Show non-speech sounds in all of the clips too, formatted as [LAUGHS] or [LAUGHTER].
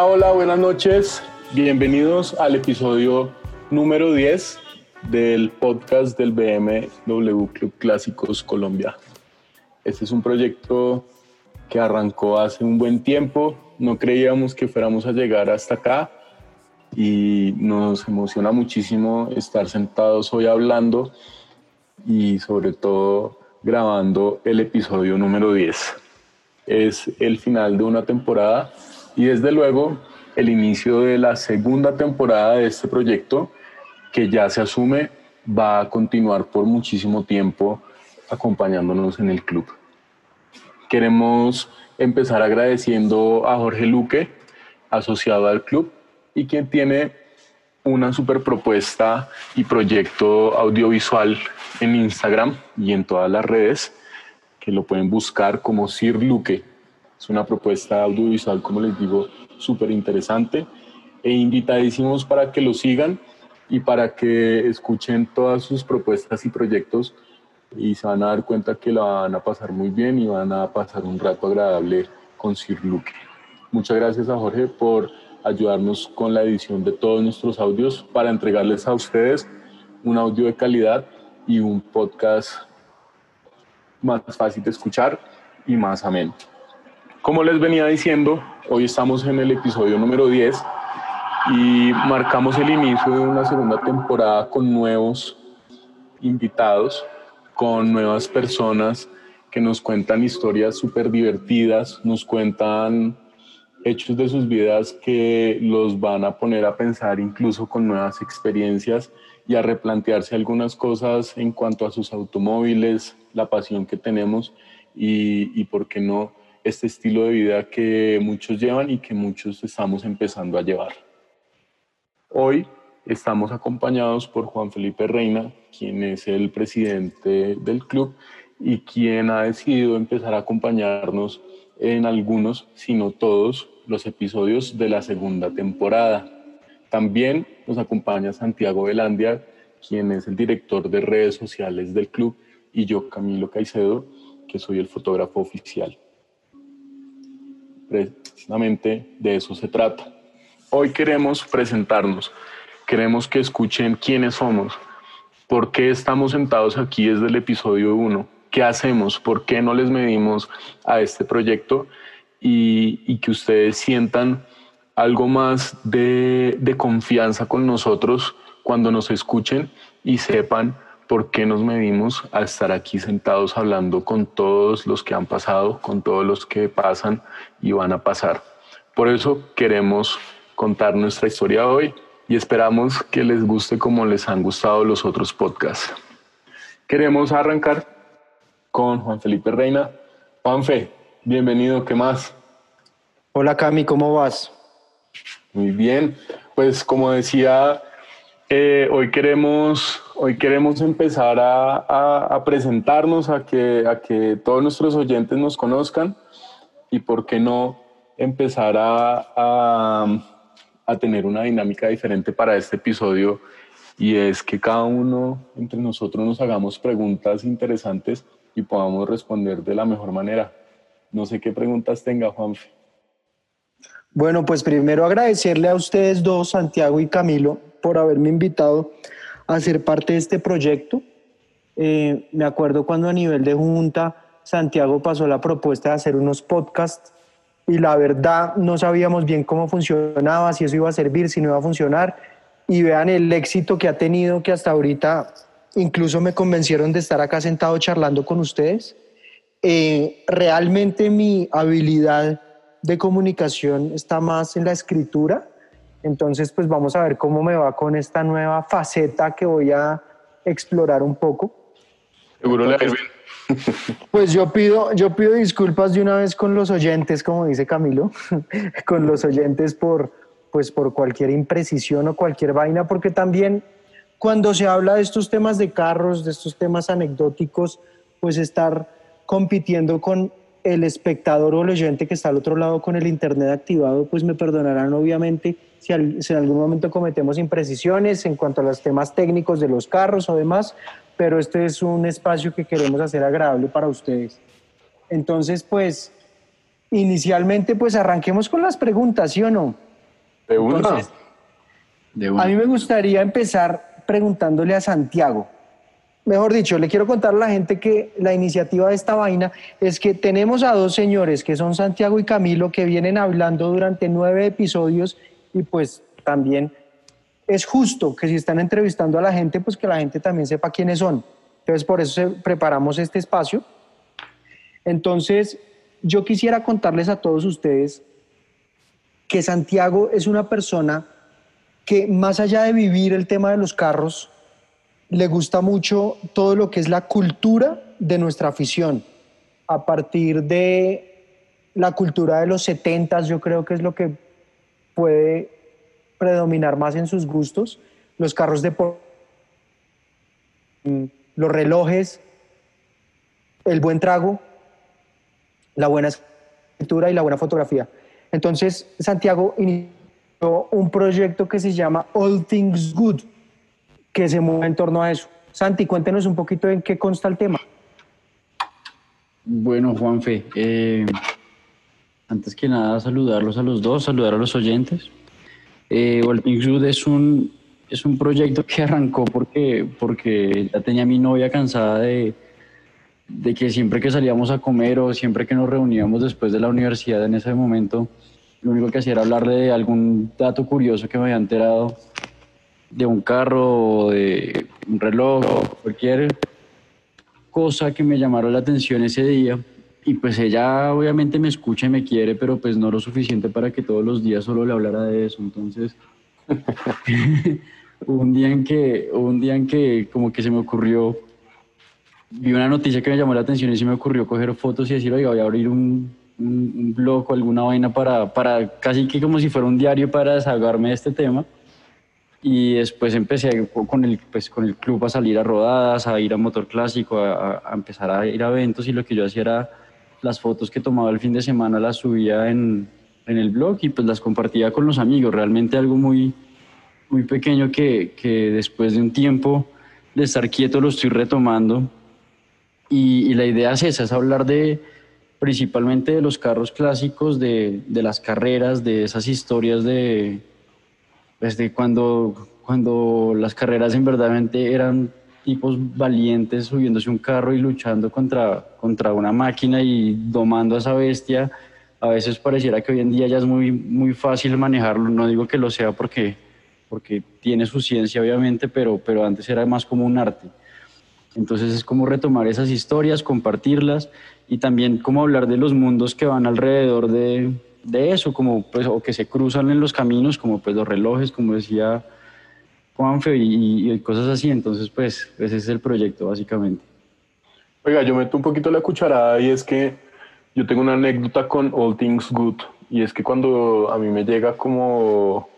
Hola, buenas noches. Bienvenidos al episodio número 10 del podcast del BMW Club Clásicos Colombia. Este es un proyecto que arrancó hace un buen tiempo. No creíamos que fuéramos a llegar hasta acá y nos emociona muchísimo estar sentados hoy hablando y sobre todo grabando el episodio número 10. Es el final de una temporada y desde luego el inicio de la segunda temporada de este proyecto que ya se asume va a continuar por muchísimo tiempo acompañándonos en el club. Queremos empezar agradeciendo a Jorge Luque, asociado al club, y quien tiene una super propuesta y proyecto audiovisual en Instagram y en todas las redes, que lo pueden buscar como Sir Luque. Es una propuesta audiovisual, como les digo, súper interesante e invitadísimos para que lo sigan y para que escuchen todas sus propuestas y proyectos y se van a dar cuenta que la van a pasar muy bien y van a pasar un rato agradable con Sir Luke. Muchas gracias a Jorge por ayudarnos con la edición de todos nuestros audios para entregarles a ustedes un audio de calidad y un podcast más fácil de escuchar y más ameno. Como les venía diciendo, hoy estamos en el episodio número 10 y marcamos el inicio de una segunda temporada con nuevos invitados, con nuevas personas que nos cuentan historias súper divertidas, nos cuentan hechos de sus vidas que los van a poner a pensar incluso con nuevas experiencias y a replantearse algunas cosas en cuanto a sus automóviles, la pasión que tenemos y, y por qué no este estilo de vida que muchos llevan y que muchos estamos empezando a llevar. Hoy estamos acompañados por Juan Felipe Reina, quien es el presidente del club y quien ha decidido empezar a acompañarnos en algunos, si no todos, los episodios de la segunda temporada. También nos acompaña Santiago Velandia, quien es el director de redes sociales del club, y yo, Camilo Caicedo, que soy el fotógrafo oficial precisamente de eso se trata. Hoy queremos presentarnos, queremos que escuchen quiénes somos, por qué estamos sentados aquí desde el episodio 1, qué hacemos, por qué no les medimos a este proyecto y, que ustedes sientan algo más de, de confianza con nosotros cuando nos escuchen y sepan por qué nos medimos a estar aquí sentados hablando con todos los que han pasado, con todos los que pasan y van a pasar. Por eso queremos contar nuestra historia hoy y esperamos que les guste como les han gustado los otros podcasts. Queremos arrancar con Juan Felipe Reina. Juanfe, bienvenido, ¿qué más? Hola Cami, ¿cómo vas? Muy bien, pues como decía eh, hoy, queremos, hoy queremos empezar a, presentarnos, a que, todos nuestros oyentes nos conozcan y por qué no empezar a, a tener una dinámica diferente para este episodio y es que cada uno entre nosotros nos hagamos preguntas interesantes y podamos responder de la mejor manera. No sé qué preguntas tenga Juanfe. Bueno, pues primero agradecerle a ustedes dos, Santiago y Camilo, por haberme invitado a ser parte de este proyecto. Eh, me acuerdo cuando a nivel de junta Santiago pasó la propuesta de hacer unos podcasts y la verdad no sabíamos bien cómo funcionaba, si eso iba a servir, si no iba a funcionar. Y vean el éxito que ha tenido, que hasta ahorita incluso me convencieron de estar acá sentado charlando con ustedes. Eh, realmente mi habilidad de comunicación está más en la escritura entonces, pues vamos a ver cómo me va con esta nueva faceta que voy a explorar un poco. Seguro le Pues yo pido, yo pido disculpas de una vez con los oyentes, como dice Camilo, [LAUGHS] con los oyentes por, pues por cualquier imprecisión o cualquier vaina, porque también cuando se habla de estos temas de carros, de estos temas anecdóticos, pues estar compitiendo con el espectador o el oyente que está al otro lado con el internet activado, pues me perdonarán obviamente si, en algún momento cometemos imprecisiones en cuanto a los temas técnicos de los carros o demás, pero este es un espacio que queremos hacer agradable para ustedes. Entonces, pues, inicialmente, pues arranquemos con las preguntas, ¿sí o no? De una. A mí me gustaría empezar preguntándole a Santiago. Mejor dicho, le quiero contar a la gente que la iniciativa de esta vaina es que tenemos a dos señores que son Santiago y Camilo que vienen hablando durante nueve episodios y pues también es justo que si están entrevistando a la gente, pues que la gente también sepa quiénes son. Entonces por eso preparamos este espacio. Entonces yo quisiera contarles a todos ustedes que Santiago es una persona que más allá de vivir el tema de los carros, le gusta mucho todo lo que es la cultura de nuestra afición. A partir de la cultura de los 70 yo creo que es lo que puede predominar más en sus gustos. Los carros de los relojes, el buen trago, la buena escritura y la buena fotografía. Entonces, Santiago inició un proyecto que se llama All Things Good, que se mueve en torno a eso. Santi, cuéntenos un poquito en qué consta el tema. Bueno, Juanfe, eh, antes que nada saludarlos a los dos, saludar a los oyentes. Eh, Good es un, es un proyecto que arrancó porque, porque ya tenía mi novia cansada de, de que siempre que salíamos a comer o siempre que nos reuníamos después de la universidad en ese momento, lo único que hacía era hablarle de algún dato curioso que me había enterado de un carro de un reloj cualquier cosa que me llamara la atención ese día. Y pues ella obviamente me escucha y me quiere, pero pues no lo suficiente para que todos los días solo le hablara de eso. Entonces, [LAUGHS] un día en que, un día en que como que se me ocurrió, vi una noticia que me llamó la atención y se me ocurrió coger fotos y decir, oiga, voy a abrir un, un, blog o alguna vaina para, para casi que como si fuera un diario para desahogarme de este tema. Y después empecé con el, pues, con el club a salir a rodadas, a ir a motor clásico, a, empezar a ir a eventos y lo que yo hacía era las fotos que tomaba el fin de semana las subía en, en el blog y pues las compartía con los amigos. Realmente algo muy, muy pequeño que, que después de un tiempo de estar quieto lo estoy retomando. Y, y la idea es esa, es hablar de, principalmente de los carros clásicos, de, de las carreras, de esas historias de, pues de cuando, cuando las carreras en verdad eran tipos valientes subiéndose un carro y luchando contra, contra una máquina y domando a esa bestia. A veces pareciera que hoy en día ya es muy, muy fácil manejarlo, no digo que lo sea porque, porque tiene su ciencia obviamente, pero, pero antes era más como un arte. Entonces es como retomar esas historias, compartirlas y también como hablar de los mundos que van alrededor de, de eso, como pues, o que se cruzan en los caminos, como pues los relojes, como decía Juanfe, y, y cosas así. Entonces, pues, ese es el proyecto, básicamente. Oiga, yo meto un poquito la cucharada y es que yo tengo una anécdota con All Things Good, y es que cuando a mí me llega como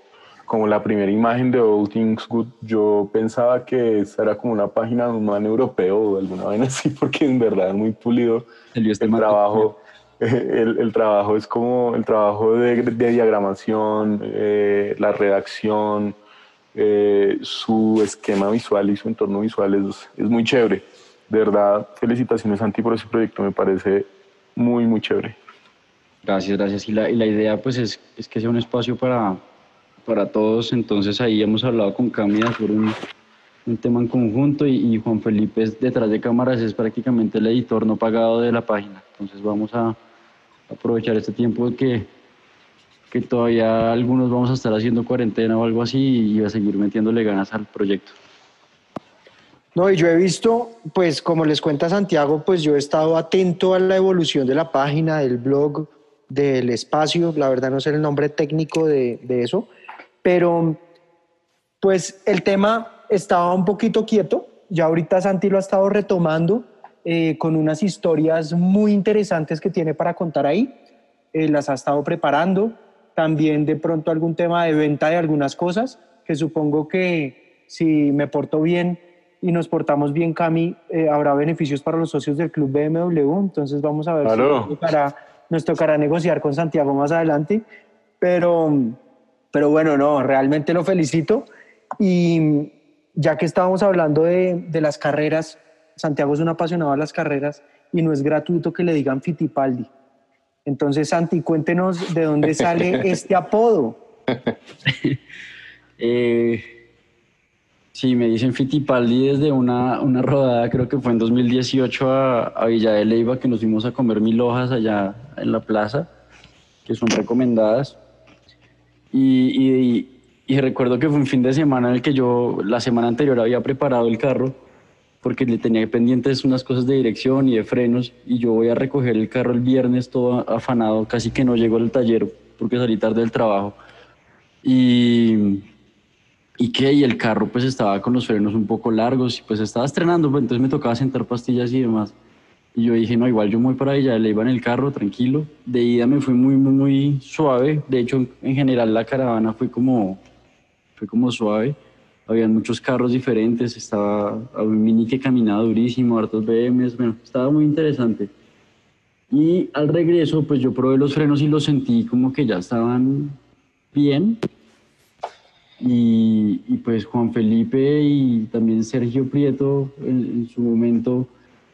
como la primera imagen de All Things Good, yo pensaba que esa era como una página de un man europeo o alguna vaina así, [LAUGHS] porque en verdad es muy pulido el, este trabajo. El, trabajo es como el trabajo de, diagramación, eh, la redacción, eh, su esquema visual y su entorno visual es, es muy chévere. De verdad, felicitaciones Santi por ese proyecto, me parece muy, muy chévere. Gracias, gracias. Y la, y la idea pues es, es que sea un espacio para, para todos. Entonces ahí hemos hablado con Camila sobre un, un tema en conjunto y, Juan Felipe es detrás de cámaras, es prácticamente el editor no pagado de la página. Entonces vamos a aprovechar este tiempo que, que todavía algunos vamos a estar haciendo cuarentena o algo así y a seguir metiéndole ganas al proyecto. No, y yo he visto, pues como les cuenta Santiago, pues yo he estado atento a la evolución de la página, del blog, del espacio, la verdad no sé el nombre técnico de, de eso, pero pues el tema estaba un poquito quieto, ya ahorita Santi lo ha estado retomando eh, con unas historias muy interesantes que tiene para contar ahí, eh, las ha estado preparando, también de pronto algún tema de venta de algunas cosas, que supongo que si me porto bien y nos portamos bien, Cami, eh, habrá beneficios para los socios del club BMW, entonces vamos a ver si nos tocará, nos tocará negociar con Santiago más adelante, pero pero bueno, no, realmente lo felicito. Y ya que estábamos hablando de, de las carreras, Santiago es un apasionado de las carreras y no es gratuito que le digan Fitipaldi. Entonces, Santi, cuéntenos de dónde sale [LAUGHS] este apodo. [LAUGHS] eh, sí, me dicen Fitipaldi desde una, una rodada, creo que fue en 2018 a, a Villa de Leyva, que nos fuimos a comer mil hojas allá en la plaza, que son recomendadas. Y, y, recuerdo que fue un fin de semana en el que yo la semana anterior había preparado el carro porque le tenía pendientes unas cosas de dirección y de frenos y yo voy a recoger el carro el viernes todo afanado, casi que no llego al taller porque salí tarde del trabajo. Y, y que y el carro pues estaba con los frenos un poco largos y pues estaba estrenando, pues, entonces me tocaba sentar pastillas y demás. Y yo dije, no, igual yo muy para allá, le iba en el carro tranquilo. De ida me fui muy, muy, muy suave. De hecho, en general la caravana fue como, fue como suave. Habían muchos carros diferentes, estaba un mini que caminaba durísimo, hartos BMs, bueno, estaba muy interesante. Y al regreso, pues yo probé los frenos y los sentí como que ya estaban bien. Y, pues Juan Felipe y también Sergio Prieto en su momento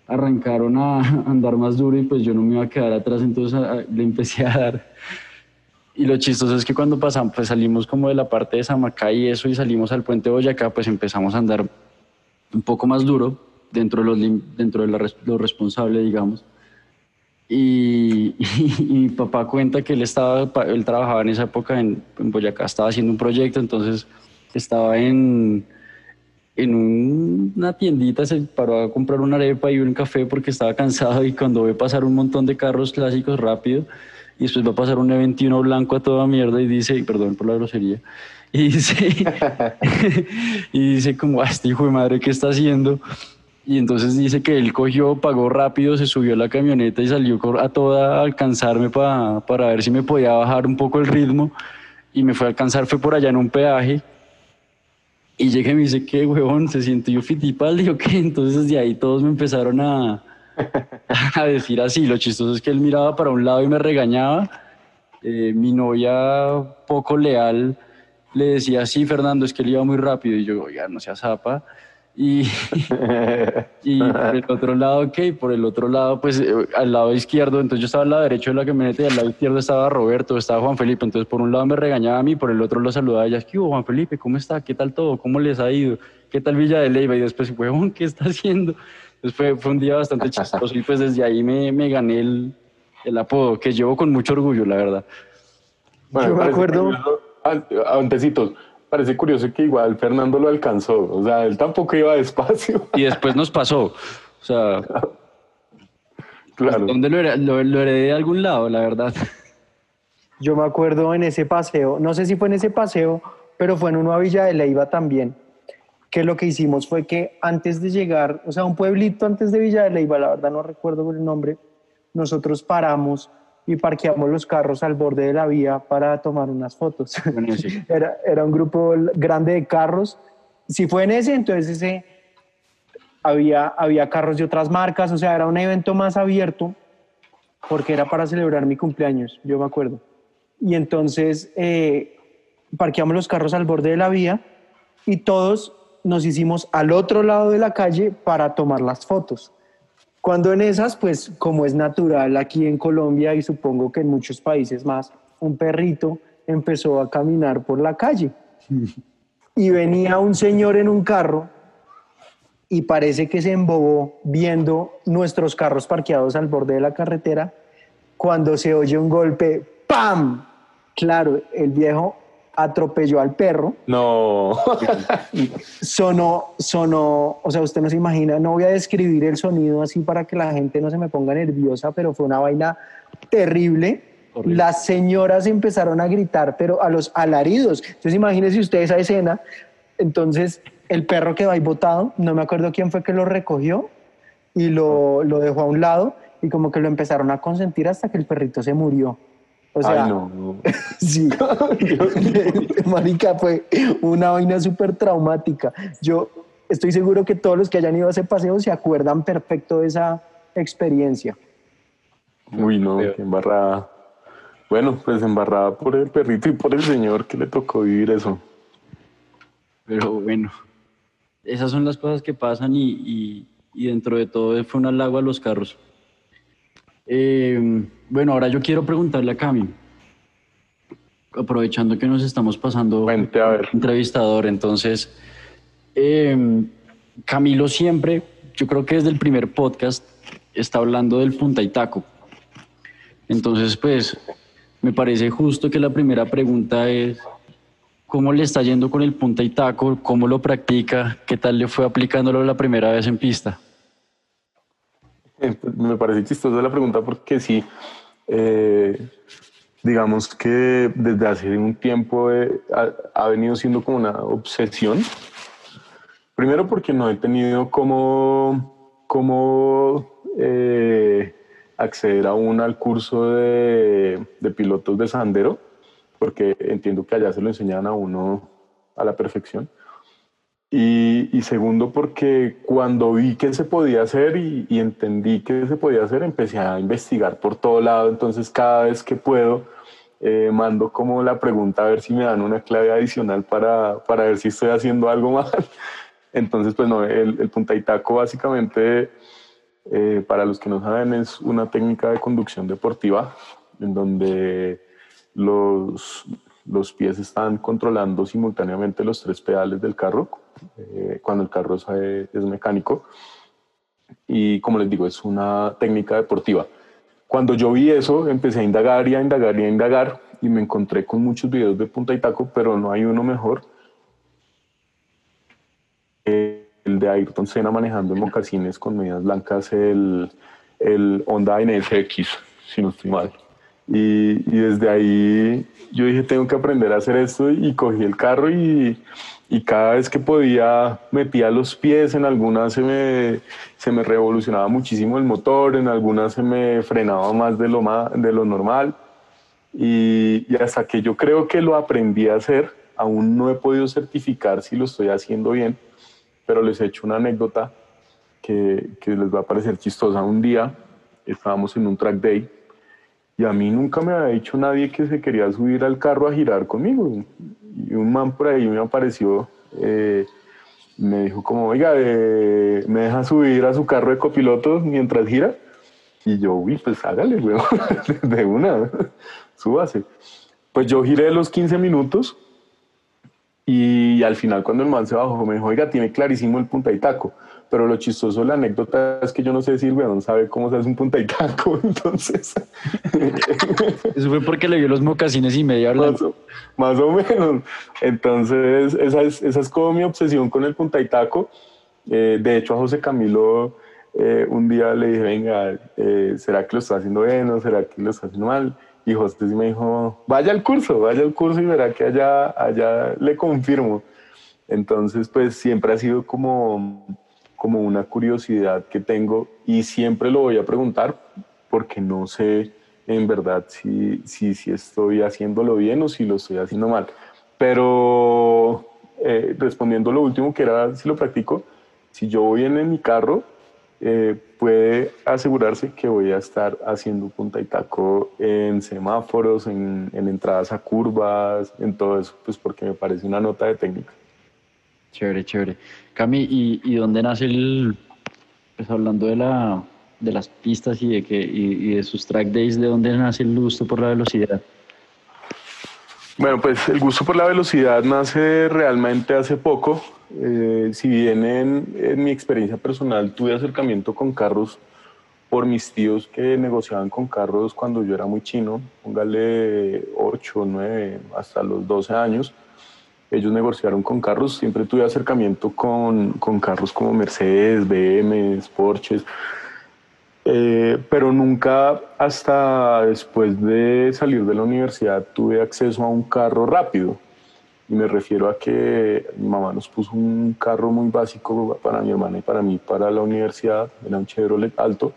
arrancaron a [LAUGHS] andar más duro y pues yo no me iba a quedar atrás, entonces le empecé a dar. Y lo chistoso es que cuando pasamos, pues salimos como de la parte de Samacay y eso y salimos al puente Boyacá, pues empezamos a andar un poco más duro dentro de, los, dentro de lo responsable, digamos. [LAUGHS] Y, mi papá cuenta que él, estaba, él trabajaba en esa época en, en Boyacá, estaba haciendo un proyecto, entonces estaba en, en una tiendita se paró a comprar una arepa y un café porque estaba cansado y cuando ve pasar un montón de carros clásicos rápido y después va a pasar un E21 blanco a toda mierda y dice, perdón por la grosería, y dice, [LAUGHS] [LAUGHS] y dice como, ah, este hijo de madre, ¿qué está haciendo? Y entonces dice que él cogió, pagó rápido, se subió a la camioneta y salió a toda a alcanzarme para, para ver si me podía bajar un poco el ritmo. Y me fue a alcanzar, fue por allá en un peaje y llegué y me dice, ¿qué, huevón? ¿Se siente yo fitipaldi o qué? Entonces de ahí todos me empezaron a, [LAUGHS] a decir así. Lo chistoso es que él miraba para un lado y me regañaba. Eh, mi novia, poco leal, le decía, sí, Fernando, es que él iba muy rápido. Y yo, oiga, no sea zapa. Y, [LAUGHS] y por el otro lado, ok, por el otro lado, pues eh, al lado izquierdo, entonces yo estaba al lado derecho de la camioneta y al lado izquierdo estaba Roberto, estaba Juan Felipe, entonces por un lado me regañaba a mí, por el otro lo saludaba a ella, ¿qué hubo Juan Felipe? ¿Cómo está? ¿Qué tal todo? ¿Cómo les ha ido? ¿Qué tal Villa de Leyva? Y después, huevón, ¿qué está haciendo? Entonces fue, fue un día bastante chistoso y pues desde ahí me, me gané el, el, apodo, que llevo con mucho orgullo, la verdad. Bueno, yo me acuerdo... Antecitos, parece curioso que igual Fernando lo alcanzó. O sea, él tampoco iba despacio. Y después nos pasó. O sea, claro. ¿dónde lo, heredé de algún lado, la verdad? Yo me acuerdo en ese paseo, no sé si fue en ese paseo, pero fue en una Villa de Leiva también, que lo que hicimos fue que antes de llegar, o sea, un pueblito antes de Villa de Leiva, la verdad no recuerdo el nombre, nosotros paramos y parqueamos los carros al borde de la vía para tomar unas fotos. [LAUGHS] [LAUGHS] era, era un grupo grande de carros. Si fue en ese, entonces ese, había, había carros de otras marcas, o sea, era un evento más abierto porque era para celebrar mi cumpleaños, yo me acuerdo. Y entonces eh, parqueamos los carros al borde de la vía y todos nos hicimos al otro lado de la calle para tomar las fotos. Cuando en esas, pues como es natural aquí en Colombia y supongo que en muchos países más, un perrito empezó a caminar por la calle [LAUGHS] y venía un señor en un carro y parece que se embobó viendo nuestros carros parqueados al borde de la carretera cuando se oye un golpe, ¡pam! Claro, el viejo atropelló al perro. No. [LAUGHS] sonó, sonó, o sea, usted no se imagina, no voy a describir el sonido así para que la gente no se me ponga nerviosa, pero fue una vaina terrible. Las señoras empezaron a gritar, pero a los alaridos. Entonces imagínense usted esa escena. Entonces el perro quedó ahí botado, no me acuerdo quién fue que lo recogió y lo, lo dejó a un lado y como que lo empezaron a consentir hasta que el perrito se murió. O sea, no, [LAUGHS] sí, marica, fue una vaina súper traumática. Yo estoy seguro que todos los que hayan ido a ese paseo se acuerdan perfecto de esa experiencia. Uy, no, qué embarrada. Bueno, pues embarrada por el perrito y por el señor que le tocó vivir eso. Pero bueno, esas son las cosas que pasan y, y dentro de todo fue un halago a los carros. Eh, bueno, ahora yo quiero preguntarle a Cami. aprovechando que nos estamos pasando Cuente, a ver. entrevistador, entonces, eh, Camilo siempre, yo creo que desde el primer podcast, está hablando del punta y taco. Entonces, pues, me parece justo que la primera pregunta es, ¿cómo le está yendo con el punta y taco? ¿Cómo lo practica? ¿Qué tal le fue aplicándolo la primera vez en pista? Eh, Me parece chistosa la pregunta porque sí, eh, digamos que desde hace un tiempo eh, ha, ha venido siendo como una obsesión. Primero porque no he tenido como, como eh, acceder aún al curso de, de pilotos de Sandero, porque entiendo que allá se lo enseñan a uno a la perfección. Y, segundo, porque cuando vi que se podía hacer y, y entendí que se podía hacer, empecé a investigar por todo lado. Entonces, cada vez que puedo, eh, mando como la pregunta a ver si me dan una clave adicional para, para ver si estoy haciendo algo [LAUGHS] mal. Entonces, pues no, el, el punta básicamente, eh, para los que no saben, es una técnica de conducción deportiva en donde los, los pies están controlando simultáneamente los tres pedales del carro eh, cuando el carro es, eh, es mecánico. Y como les digo, es una técnica deportiva. Cuando yo vi eso, empecé a indagar y a indagar y a indagar y me encontré con muchos videos de punta y taco, pero no hay uno mejor. El de Ayrton Senna manejando en mocasines con medias blancas, el, el Honda NSX, si no estoy mal. Y, y desde ahí yo dije, tengo que aprender a hacer esto y cogí el carro y, y cada vez que podía metía los pies, en algunas se me, se me revolucionaba muchísimo el motor, en algunas se me frenaba más de lo, ma- de lo normal. Y, y hasta que yo creo que lo aprendí a hacer, aún no he podido certificar si lo estoy haciendo bien, pero les he hecho una anécdota que, que les va a parecer chistosa. Un día estábamos en un track day y a mí nunca me había dicho nadie que se quería subir al carro a girar conmigo. Y un man por ahí me apareció, eh, me dijo como, oiga, eh, ¿me deja subir a su carro de copiloto mientras gira? Y yo, uy, pues hágale, weón, [LAUGHS] de una, súbase. Pues yo giré los 15 minutos y al final cuando el man se bajó me dijo, oiga, tiene clarísimo el punta y taco. Pero lo chistoso de la anécdota es que yo no sé si el weón sabe cómo se hace un punta y taco, [LAUGHS] entonces... Eso fue porque le vio los mocasines y media más, más o menos. Entonces, esa es, esa es como mi obsesión con el punta y taco. Eh, de hecho, a José Camilo eh, un día le dije, venga, eh, ¿será que lo está haciendo bien o será que lo está haciendo mal? Y José sí me dijo, vaya al curso, vaya al curso y verá que allá, allá le confirmo. Entonces, pues siempre ha sido como, como una curiosidad que tengo y siempre lo voy a preguntar porque no sé en verdad si, si, si estoy haciéndolo bien o si lo estoy haciendo mal. Pero eh, respondiendo lo último, que era si lo practico, si yo voy en, mi carro, eh, puede asegurarse que voy a estar haciendo punta y taco en semáforos, en, en entradas a curvas, en todo eso, pues porque me parece una nota de técnica. Chévere, chévere. Cami, ¿y, y dónde nace el, pues hablando de la de las pistas y de que y, y de sus track days, ¿de dónde nace el gusto por la velocidad? Bueno, pues el gusto por la velocidad nace realmente hace poco. Eh, si bien en, en, mi experiencia personal tuve acercamiento con carros por mis tíos que negociaban con carros cuando yo era muy chino, póngale 8, 9, hasta los 12 años, ellos negociaron con carros, siempre tuve acercamiento con, con carros como Mercedes, BMW, Porsches, eh, pero nunca hasta después de salir de la universidad tuve acceso a un carro rápido. Y me refiero a que mi mamá nos puso un carro muy básico para mi hermana y para mí para la universidad, era un Chevrolet alto,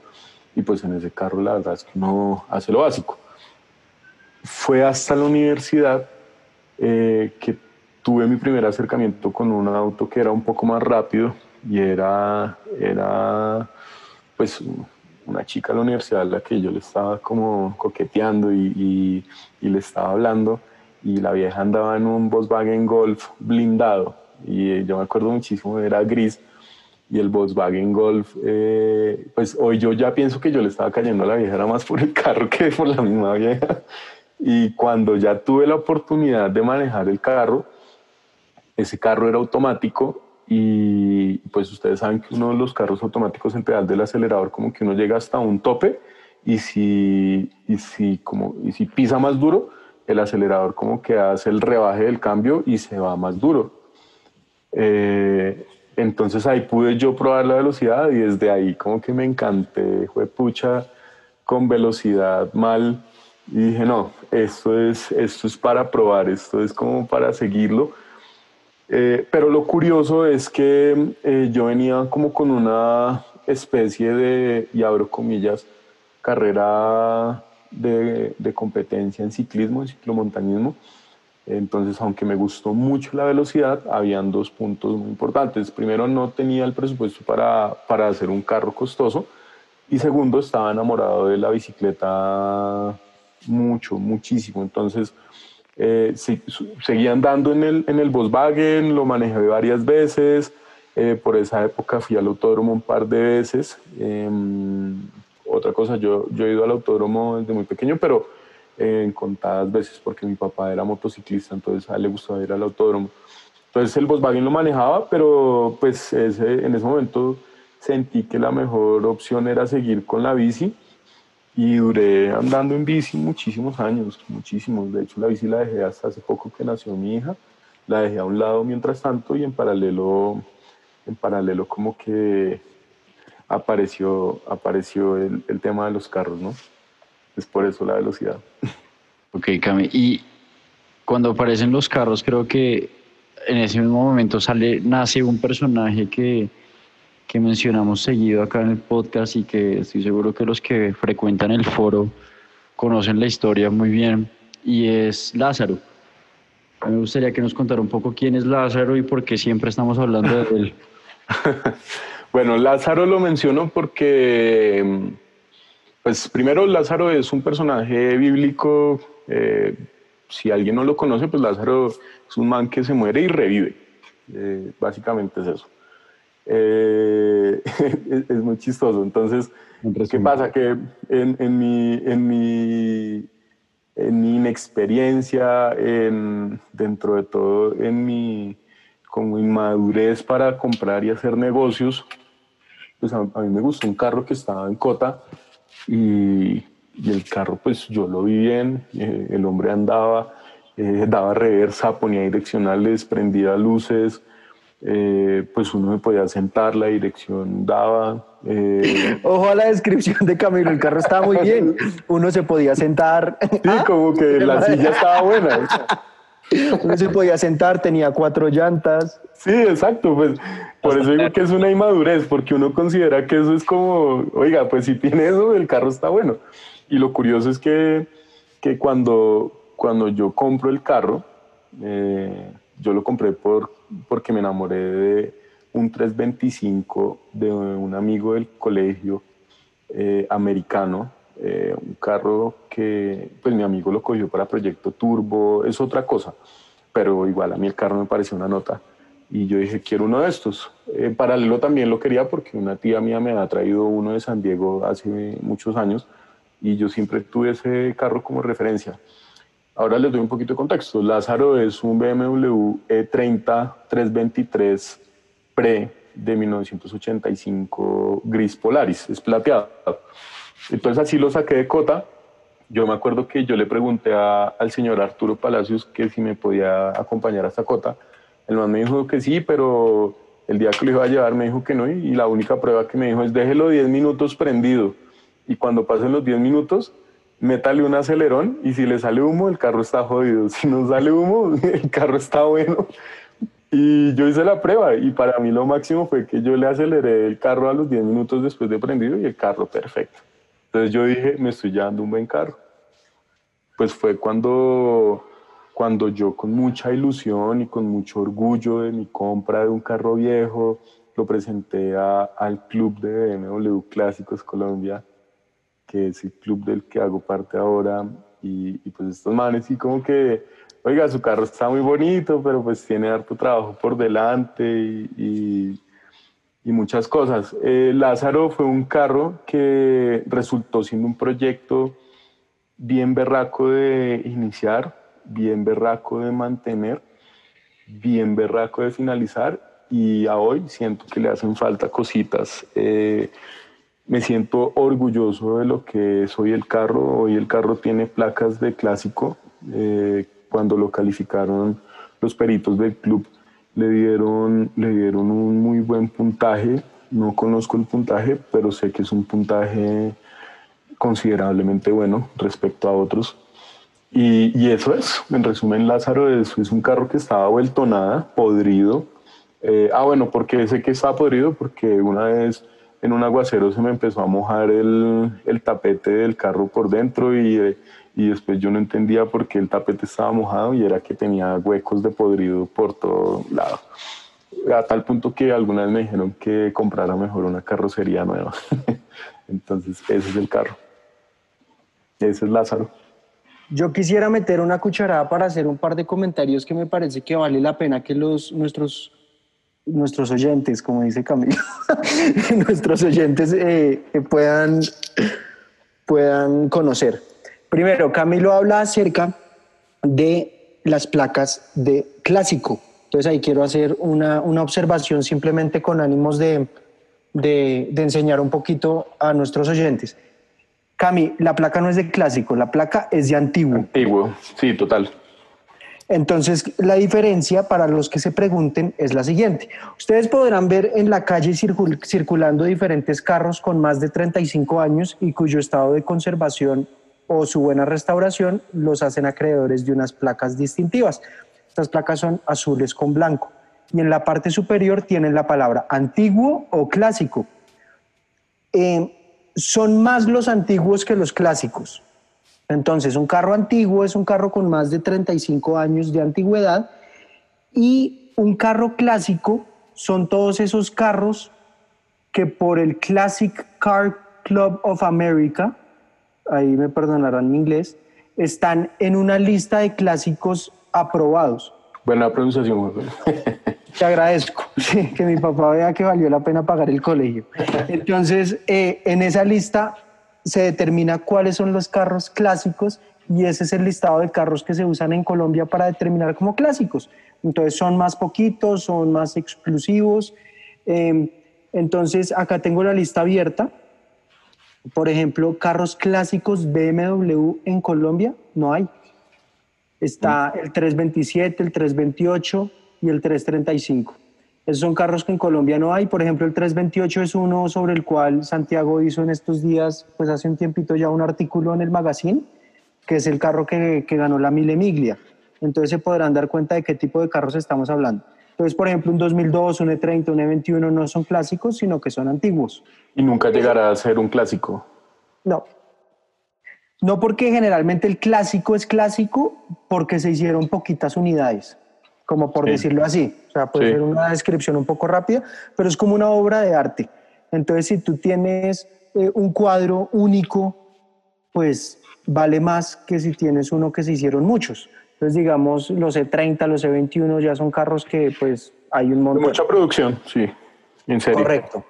y pues en ese carro la verdad es que no hace lo básico. Fue hasta la universidad eh, que tuve mi primer acercamiento con un auto que era un poco más rápido y era, era pues una chica a la universidad a la que yo le estaba como coqueteando y, y, y, le estaba hablando y la vieja andaba en un Volkswagen Golf blindado y yo me acuerdo muchísimo, era gris y el Volkswagen Golf, eh, pues hoy yo ya pienso que yo le estaba cayendo a la vieja, era más por el carro que por la misma vieja. Y cuando ya tuve la oportunidad de manejar el carro, ese carro era automático y pues ustedes saben que uno de los carros automáticos en pedal del acelerador como que uno llega hasta un tope y si, y si, como, y si pisa más duro, el acelerador como que hace el rebaje del cambio y se va más duro. Eh, entonces ahí pude yo probar la velocidad y desde ahí como que me encanté, fue pucha con velocidad mal y dije no, esto es, esto es para probar, esto es como para seguirlo eh, pero lo curioso es que eh, yo venía como con una especie de, y abro comillas, carrera de, de, competencia en ciclismo, en ciclomontañismo. Entonces, aunque me gustó mucho la velocidad, habían dos puntos muy importantes. Primero, no tenía el presupuesto para, para hacer un carro costoso. Y segundo, estaba enamorado de la bicicleta mucho, muchísimo. Entonces, eh, seguí andando en el, en el Volkswagen, lo manejé varias veces. Eh, por esa época fui al autódromo un par de veces. Em, otra cosa, yo, yo he ido al autódromo desde muy pequeño, pero eh, en contadas veces porque mi papá era motociclista, entonces a él le gustaba ir al autódromo. Entonces el Volkswagen lo manejaba, pero pues en ese momento sentí que la mejor opción era seguir con la bici y duré andando en bici muchísimos años, muchísimos. De hecho, la bici la dejé hasta hace poco que nació mi hija. La dejé a un lado mientras tanto y en paralelo, en paralelo como que apareció, apareció el, el tema de los carros, ¿no? Es por eso la velocidad. Ok, Cami. Y cuando aparecen los carros, creo que en ese mismo momento sale, nace un personaje que que mencionamos seguido acá en el podcast y que estoy seguro que los que frecuentan el foro conocen la historia muy bien, y es Lázaro. me gustaría que nos contara un poco quién es Lázaro y por qué siempre estamos hablando de él. [LAUGHS] bueno, Lázaro lo menciono porque, pues primero Lázaro es un personaje bíblico, eh, si alguien no lo conoce, pues Lázaro es un man que se muere y revive, eh, básicamente es eso. Eh, [LAUGHS] es, muy chistoso. Entonces, ¿qué pasa? Que en, en, mi, en, mi, en mi inexperiencia, en, dentro de todo, en mi como inmadurez para comprar y hacer negocios, pues a, mí me gustó un carro que estaba en cota y, y el carro pues yo lo vi bien, eh, el hombre andaba, eh, daba reversa, ponía direccionales, prendía luces, eh, pues uno me podía sentar, la dirección daba. Eh, [LAUGHS] Ojo a la descripción de Camilo, el carro estaba muy bien, [LAUGHS] uno se podía sentar. Sí, como que la [LAUGHS] silla estaba buena. Uno se podía sentar, tenía cuatro llantas. Sí, exacto, pues por eso digo que es una inmadurez, porque uno considera que eso es como, oiga, pues si tiene eso, el carro está bueno. Y lo curioso es que, que cuando, cuando yo compro el carro, eh, yo lo compré por, porque me enamoré de un 325 de un amigo del colegio eh, americano, eh, un carro que pues mi amigo lo cogió para proyecto turbo, es otra cosa, pero igual a mí el carro me pareció una nota y yo dije quiero uno de estos. En paralelo también lo quería porque una tía mía me ha traído uno de San Diego hace muchos años y yo siempre tuve ese carro como referencia. Ahora les doy un poquito de contexto. Lázaro es un BMW E30 323 Pre de 1985 gris Polaris, es plateado. Entonces así lo saqué de cota. Yo me acuerdo que yo le pregunté al señor Arturo Palacios que si me podía acompañar a esta cota. El man me dijo que sí, pero el día que lo iba a llevar me dijo que no y la única prueba que me dijo es déjelo 10 minutos prendido y cuando pasen los 10 minutos métale un acelerón y si le sale humo, el carro está jodido. [LAUGHS] Si no sale humo, el carro está bueno. Y yo hice la prueba y para mí lo máximo fue que yo le aceleré el carro a los 10 minutos después de prendido y el carro perfecto. Entonces yo dije, me estoy llevando un buen carro. Pues fue cuando, cuando yo con mucha ilusión y con mucho orgullo de mi compra de un carro viejo, lo presenté al club de BMW Clásicos Colombia que es el club del que hago parte ahora. Y, pues estos manes, y como que, oiga, su carro está muy bonito, pero pues tiene harto trabajo por delante y, y, muchas cosas. Eh, Lázaro fue un carro que resultó siendo un proyecto bien berraco de iniciar, bien berraco de mantener, bien berraco de finalizar y a hoy siento que le hacen falta cositas. Eh, me siento orgulloso de lo que es hoy el carro. Hoy el carro tiene placas de clásico. Eh, cuando lo calificaron los peritos del club, le dieron, le dieron un muy buen puntaje. No conozco el puntaje, pero sé que es un puntaje considerablemente bueno respecto a otros. Y, eso es, en resumen, Lázaro, es, es un carro que estaba vuelto nada, podrido. Eh, ah, bueno, porque sé que estaba podrido porque una vez en un aguacero se me empezó a mojar el, el tapete del carro por dentro y, y, después yo no entendía por qué el tapete estaba mojado y era que tenía huecos de podrido por todo lado. A tal punto que alguna vez me dijeron que comprara mejor una carrocería nueva. [LAUGHS] Entonces, ese es el carro. Ese es Lázaro. Yo quisiera meter una cucharada para hacer un par de comentarios que me parece que vale la pena que los, nuestros nuestros oyentes, como dice Camilo, [LAUGHS] nuestros oyentes eh, puedan, puedan conocer. Primero, Camilo habla acerca de las placas de clásico. Entonces ahí quiero hacer una, una observación simplemente con ánimos de, de, de, enseñar un poquito a nuestros oyentes. Cami, la placa no es de clásico, la placa es de antiguo. Antiguo, sí, total. Entonces, la diferencia para los que se pregunten es la siguiente. Ustedes podrán ver en la calle circulando diferentes carros con más de 35 años y cuyo estado de conservación o su buena restauración los hacen acreedores de unas placas distintivas. Estas placas son azules con blanco y en la parte superior tienen la palabra antiguo o clásico. Eh, son más los antiguos que los clásicos. Entonces, un carro antiguo es un carro con más de 35 años de antigüedad y un carro clásico son todos esos carros que por el Classic Car Club of America, ahí me perdonarán mi inglés, están en una lista de clásicos aprobados. Buena pronunciación. [LAUGHS] Te agradezco [LAUGHS] que mi papá vea que valió la pena pagar el colegio. Entonces, eh, en esa lista se determina cuáles son los carros clásicos y ese es el listado de carros que se usan en Colombia para determinar como clásicos. Entonces son más poquitos, son más exclusivos. Em, entonces acá tengo la lista abierta. Por ejemplo, carros clásicos BMW en Colombia no hay. Está el 327, el 328 y el 335. Esos son carros que en Colombia no hay. Por ejemplo, el 328 es uno sobre el cual Santiago hizo en estos días, pues hace un tiempito ya un artículo en el magazine, que es el carro que, que ganó la Mille Miglia. Entonces se podrán dar cuenta de qué tipo de carros estamos hablando. Entonces, por ejemplo, un 2002, un E30, un E21 no son clásicos, sino que son antiguos. ¿Y nunca llegará a ser un clásico? No. No porque generalmente el clásico es clásico porque se hicieron poquitas unidades como por decirlo así. O sea, puede ser una descripción un poco rápida, pero es como una obra de arte. Entonces, si tú tienes eh, un cuadro único, pues vale más que si tienes uno que se hicieron muchos. Entonces, digamos, los E30, los E21 ya son carros que pues hay un montón. Mucha producción, sí, en serio. Correcto.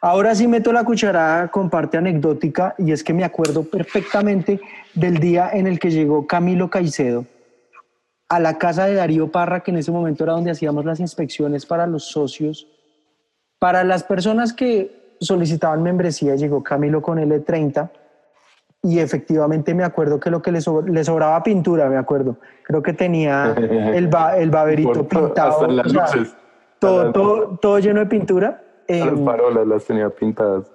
Ahora sí meto la cucharada con parte anecdótica y es que me acuerdo perfectamente del día en el que llegó Camilo Caicedo a la casa de Darío Parra, que en ese momento era donde hacíamos las inspecciones para los socios. Para las personas que solicitaban membresía, llegó Camilo con el E30 y efectivamente me acuerdo que lo que le, sobraba pintura, me acuerdo. Creo que tenía [LAUGHS] el, el baberito pintado. todo, todo, todo, lleno de pintura. las em, parolas las tenía pintadas.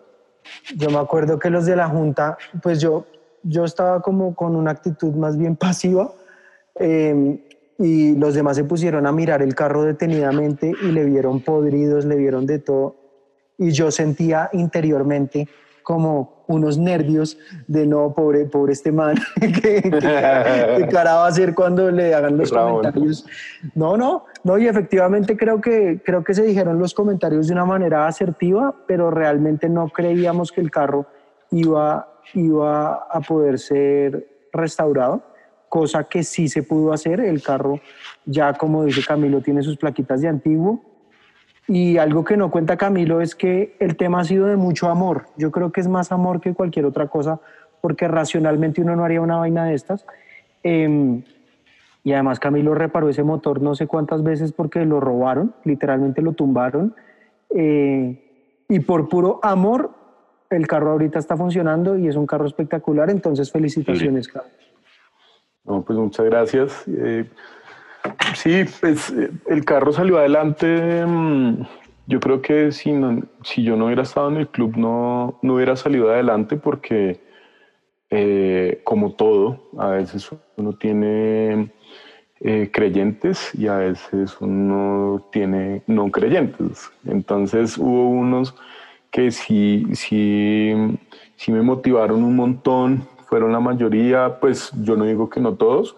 Yo me acuerdo que los de la Junta, pues yo, yo estaba como con una actitud más bien pasiva Em, y los demás se pusieron a mirar el carro detenidamente y le vieron podridos, le vieron de todo. Y yo sentía interiormente como unos nervios de no, pobre, pobre este man, [LAUGHS] ¿qué, cara va a hacer cuando le hagan los comentarios? No, no, no, y efectivamente creo que, creo que se dijeron los comentarios de una manera asertiva, pero realmente no creíamos que el carro iba, iba a poder ser restaurado cosa que sí se pudo hacer. El carro ya, como dice Camilo, tiene sus plaquitas de antiguo. Y algo que no cuenta Camilo es que el tema ha sido de mucho amor. Yo creo que es más amor que cualquier otra cosa, porque racionalmente uno no haría una vaina de estas. Em, y además Camilo reparó ese motor no sé cuántas veces porque lo robaron, literalmente lo tumbaron. Eh, y por puro amor, el carro ahorita está funcionando y es un carro espectacular, entonces felicitaciones, sí. No, pues muchas gracias. Eh, sí, pues eh, el carro salió adelante. Mm, yo creo que si, si yo no hubiera estado en el club no, no hubiera salido adelante porque, como todo, a veces uno tiene eh, creyentes y a veces uno tiene no creyentes. Entonces hubo unos que sí, sí, sí me motivaron un montón, fueron la mayoría, pues yo no digo que no todos,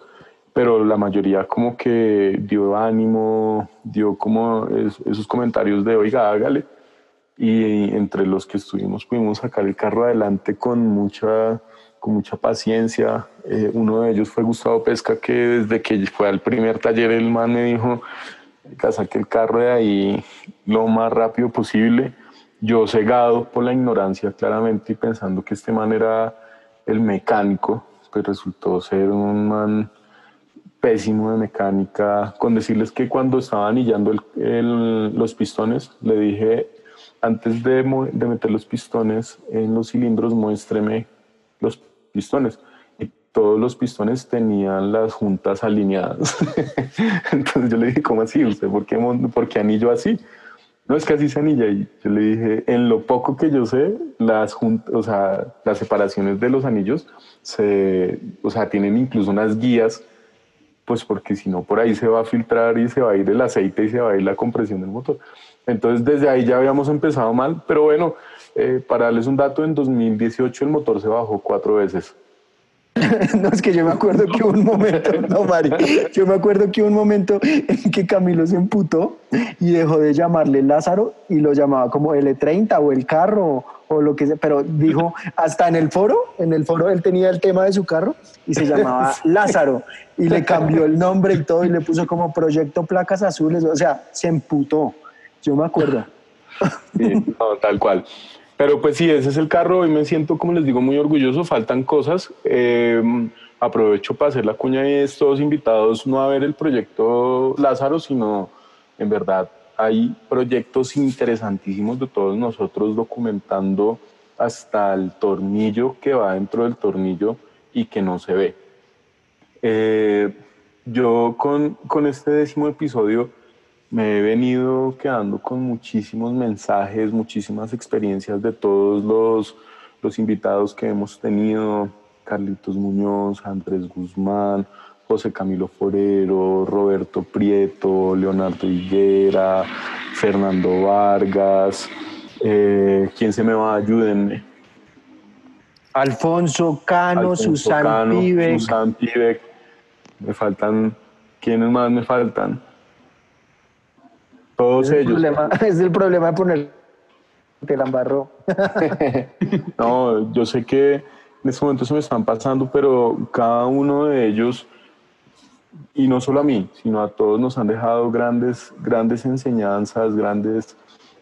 pero la mayoría como que dio ánimo, dio como esos comentarios de, oiga, hágale. Y entre los que estuvimos pudimos sacar el carro adelante con mucha con mucha paciencia. Eh, uno de ellos fue Gustavo Pesca, que desde que fue al primer taller, el man me dijo, que saque el carro de ahí lo más rápido posible. Yo cegado por la ignorancia, claramente, y pensando que este man era el mecánico, pues resultó ser un man pésimo de mecánica, con decirles que cuando estaba anillando los pistones, le dije, antes de, de meter los pistones en los cilindros, muéstreme los pistones. Y todos los pistones tenían las juntas alineadas. [LAUGHS] Entonces yo le dije, ¿cómo así? ¿Usted por qué, por qué anillo así? No, es que así se anilla. Y yo le dije, en lo poco que yo sé, las o sea, las separaciones de los anillos se, o sea, tienen incluso unas guías, pues porque si no, por ahí se va a filtrar y se va a ir el aceite y se va a ir la compresión del motor. Entonces, desde ahí ya habíamos empezado mal, pero bueno, eh, para darles un dato, en 2018 el motor se bajó cuatro veces. [LAUGHS] no, es que yo me acuerdo que hubo un momento, [LAUGHS] no, Mari, yo me acuerdo que hubo un momento en que Camilo se emputó y dejó de llamarle Lázaro y lo llamaba como L30 o el carro o lo que sea, pero dijo, hasta en el foro, en el foro él tenía el tema de su carro y se llamaba [LAUGHS] Lázaro y le cambió el nombre y todo y le puso como Proyecto Placas Azules, o sea, se emputó, yo me acuerdo. Sí, tal cual. Pero pues sí, ese es el carro. y me siento, como les digo, muy orgulloso. Faltan cosas. Em, aprovecho para hacer la cuña y estos invitados no a ver el proyecto Lázaro, sino en verdad hay proyectos interesantísimos de todos nosotros documentando hasta el tornillo que va dentro del tornillo y que no se ve. Eh, yo con, con este décimo episodio me he venido quedando con muchísimos mensajes, muchísimas experiencias de todos los, los invitados que hemos tenido, Carlitos Muñoz, Andrés Guzmán, José Camilo Forero, Roberto Prieto, Leonardo Higuera, Fernando Vargas. Eh, ¿Quién se me va? Ayúdenme. Alfonso Cano, Susan Pivek. Susan Pivek. Me faltan. ¿Quiénes más me faltan? Todos es ellos. El problema, [LAUGHS] es el problema de poner te la embarró. [LAUGHS] no, yo sé que en este momento se me están pasando, pero cada uno de ellos, y no solo a mí, sino a todos nos han dejado grandes, grandes enseñanzas, grandes,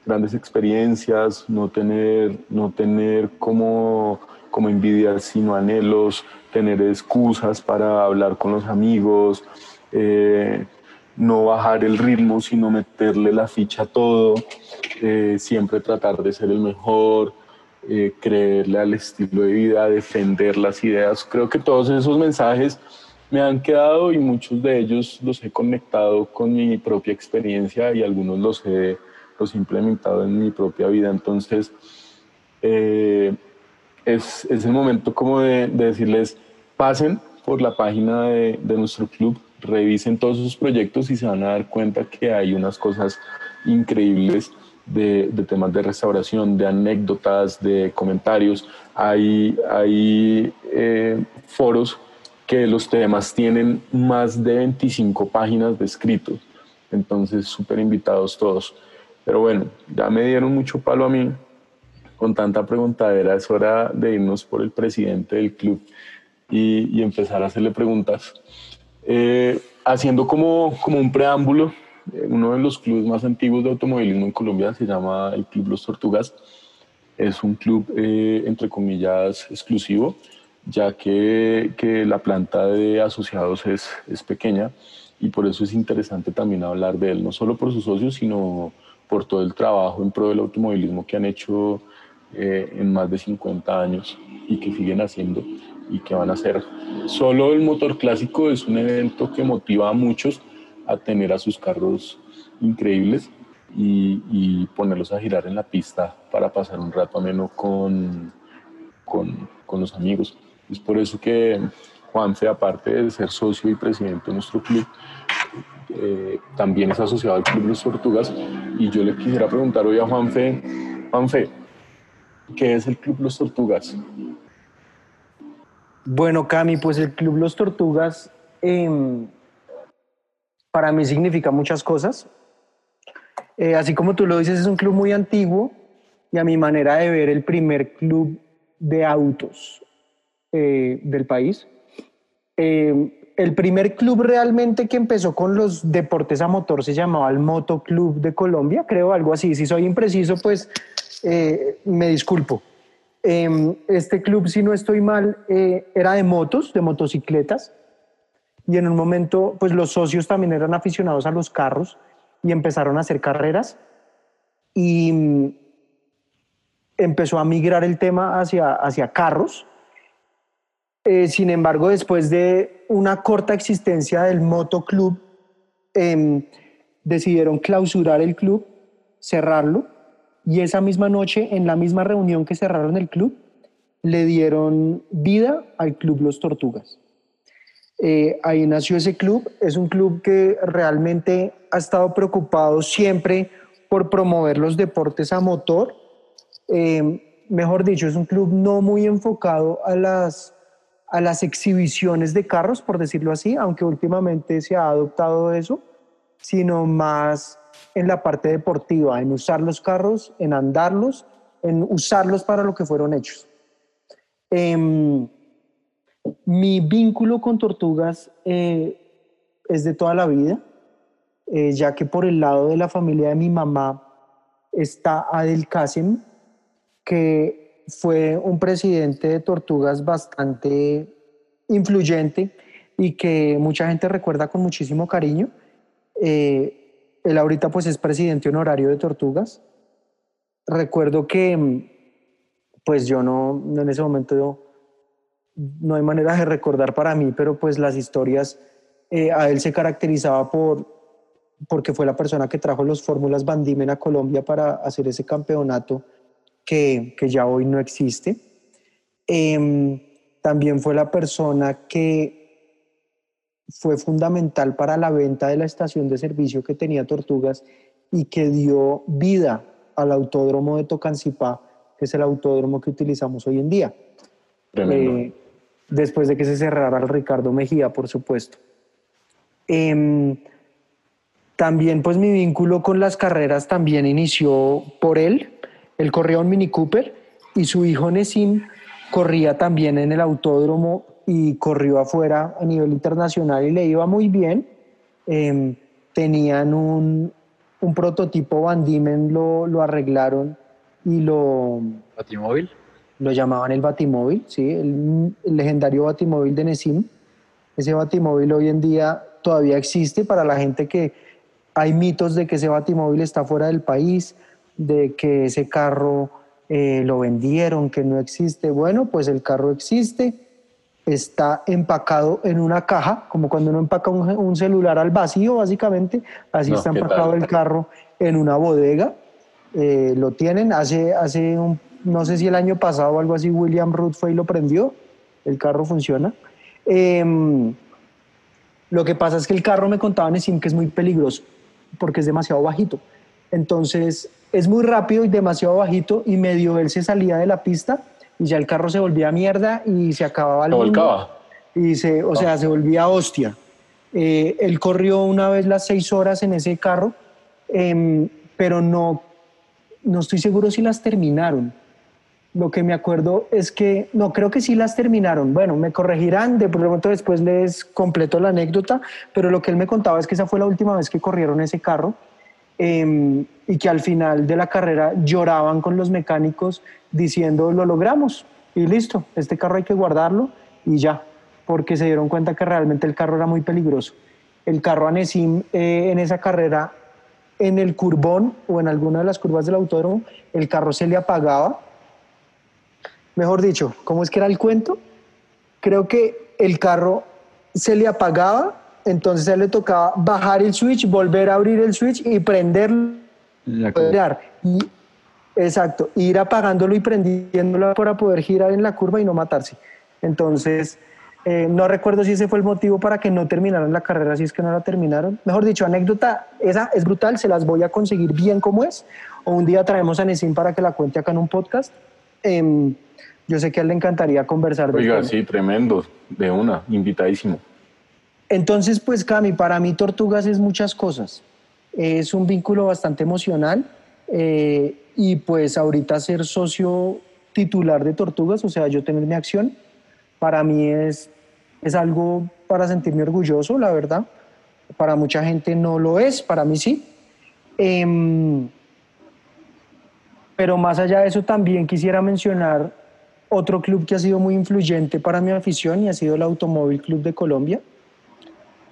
grandes experiencias, no tener, no tener como, como envidiar, sino anhelos, tener excusas para hablar con los amigos, eh, no bajar el ritmo, sino meterle la ficha a todo, eh, siempre tratar de ser el mejor, eh, creerle al estilo de vida, defender las ideas. Creo que todos esos mensajes me han quedado y muchos de ellos los he conectado con mi propia experiencia y algunos los he, los implementado en mi propia vida. Entonces, eh, es, es, el momento como de, decirles, pasen por la página de, de nuestro club, revisen todos sus proyectos y se van a dar cuenta que hay unas cosas increíbles de, temas de restauración, de anécdotas, de comentarios. Hay, hay eh, foros que los temas tienen más de 25 páginas de escritos. Entonces, súper invitados todos. Pero bueno, ya me dieron mucho palo a mí con tanta preguntadera. Es hora de irnos por el presidente del club y, y empezar a hacerle preguntas. Eh, haciendo como, como un preámbulo, eh, uno de los clubes más antiguos de automovilismo en Colombia se llama el Club Los Tortugas. Es un club, eh, entre comillas, exclusivo. ya que, que la planta de asociados es, es pequeña y por eso es interesante también hablar de él, no solo por sus socios, sino por todo el trabajo en pro del automovilismo que han hecho eh, en más de 50 años y que siguen haciendo y que van a hacer. Solo el motor clásico es un evento que motiva a muchos a tener a sus carros increíbles y, y ponerlos a girar en la pista para pasar un rato ameno con, con, con los amigos. Es por eso que Juanfe, aparte de ser socio y presidente de nuestro club, eh, también es asociado al Club Los Tortugas. Y yo le quisiera preguntar hoy a Juanfe, Juanfe, ¿qué es el Club Los Tortugas? Bueno, Cami, pues el Club Los Tortugas em, para mí significa muchas cosas. Eh, así como tú lo dices, es un club muy antiguo y a mi manera de ver el primer club de autos eh, del país. Eh, el primer club realmente que empezó con los deportes a motor se llamaba el Moto Club de Colombia, creo, algo así. Si soy impreciso, pues eh, me disculpo. Em, este club, si no estoy mal, eh, era de motos, de motocicletas, y en un momento, pues los socios también eran aficionados a los carros y empezaron a hacer carreras. Y mm, empezó a migrar el tema hacia, hacia carros. Eh, sin embargo, después de una corta existencia del motoclub, eh, decidieron clausurar el club, cerrarlo, y esa misma noche, en la misma reunión que cerraron el club, le dieron vida al Club Los Tortugas. Eh, ahí nació ese club, es un club que realmente ha estado preocupado siempre por promover los deportes a motor. Eh, mejor dicho, es un club no muy enfocado a las a las exhibiciones de carros, por decirlo así, aunque últimamente se ha adoptado eso, sino más en la parte deportiva, en usar los carros, en andarlos, en usarlos para lo que fueron hechos. Em, mi vínculo con tortugas eh, es de toda la vida, eh, ya que por el lado de la familia de mi mamá está Adel Kasem, que fue un presidente de Tortugas bastante influyente y que mucha gente recuerda con muchísimo cariño. Eh, él ahorita pues es presidente honorario de Tortugas. Recuerdo que pues yo no, en ese momento no hay manera de recordar para mí, pero pues las historias, eh, a él se caracterizaba por, porque fue la persona que trajo los fórmulas Van a Colombia para hacer ese campeonato que, ya hoy no existe. Em, también fue la persona que fue fundamental para la venta de la estación de servicio que tenía Tortugas y que dio vida al autódromo de Tocancipá, que es el autódromo que utilizamos hoy en día. Eh, después de que se cerrara el Ricardo Mejía, por supuesto. Em, también pues mi vínculo con las carreras también inició por él. Él corría un Mini Cooper y su hijo Nesim corría también en el autódromo y corrió afuera a nivel internacional y le iba muy bien. Em, tenían un, un, prototipo Van Diemen, lo, lo arreglaron y lo... ¿Batimóvil? Lo llamaban el Batimóvil, sí, el, el legendario Batimóvil de Nesim. Ese Batimóvil hoy en día todavía existe para la gente que hay mitos de que ese Batimóvil está fuera del país, de que ese carro eh, lo vendieron, que no existe. Bueno, pues el carro existe, está empacado en una caja, como cuando uno empaca un, celular al vacío, básicamente. Así está empacado el carro en una bodega. Eh, lo tienen. Hace, hace un, no sé si el año pasado o algo así, William Ruth fue y lo prendió. El carro funciona. Em, lo que pasa es que el carro me contaban en que es muy peligroso porque es demasiado bajito. Entonces es muy rápido y demasiado bajito y medio él se salía de la pista y ya el carro se volvía mierda y se acababa el volcaba. Y se, o sea, se volvía hostia. Eh, él corrió una vez las seis horas en ese carro, em, pero no, no estoy seguro si las terminaron. Lo que me acuerdo es que, no, creo que sí las terminaron. Bueno, me corregirán, de pronto después les completo la anécdota, pero lo que él me contaba es que esa fue la última vez que corrieron ese carro Em, y que al final de la carrera lloraban con los mecánicos diciendo lo logramos, y listo, este carro hay que guardarlo y ya, porque se dieron cuenta que realmente el carro era muy peligroso. El carro Anesim eh, en esa carrera, en el curbón o en alguna de las curvas del autódromo, el carro se le apagaba. Mejor dicho, ¿cómo es que era el cuento? Creo que el carro se le apagaba, entonces a él le tocaba bajar el switch, volver a abrir el switch y prenderlo. Y, exacto, ir apagándolo y prendiéndolo para poder girar en la curva y no matarse. Entonces, eh, no recuerdo si ese fue el motivo para que no terminaran la carrera, si es que no la terminaron. Mejor dicho, anécdota, esa es brutal, se las voy a conseguir bien como es. O un día traemos a Nesim para que la cuente acá en un podcast. Em, yo sé que a él le encantaría conversar. Oiga, sí, tremendo, de una, invitadísimo. Entonces, pues Cami, para mí Tortugas es muchas cosas. Es un vínculo bastante emocional eh, y pues ahorita ser socio titular de Tortugas, o sea, yo tener mi acción, para mí es, es algo para sentirme orgulloso, la verdad. Para mucha gente no lo es, para mí sí. Em, pero más allá de eso, también quisiera mencionar otro club que ha sido muy influyente para mi afición y ha sido el Automóvil Club de Colombia.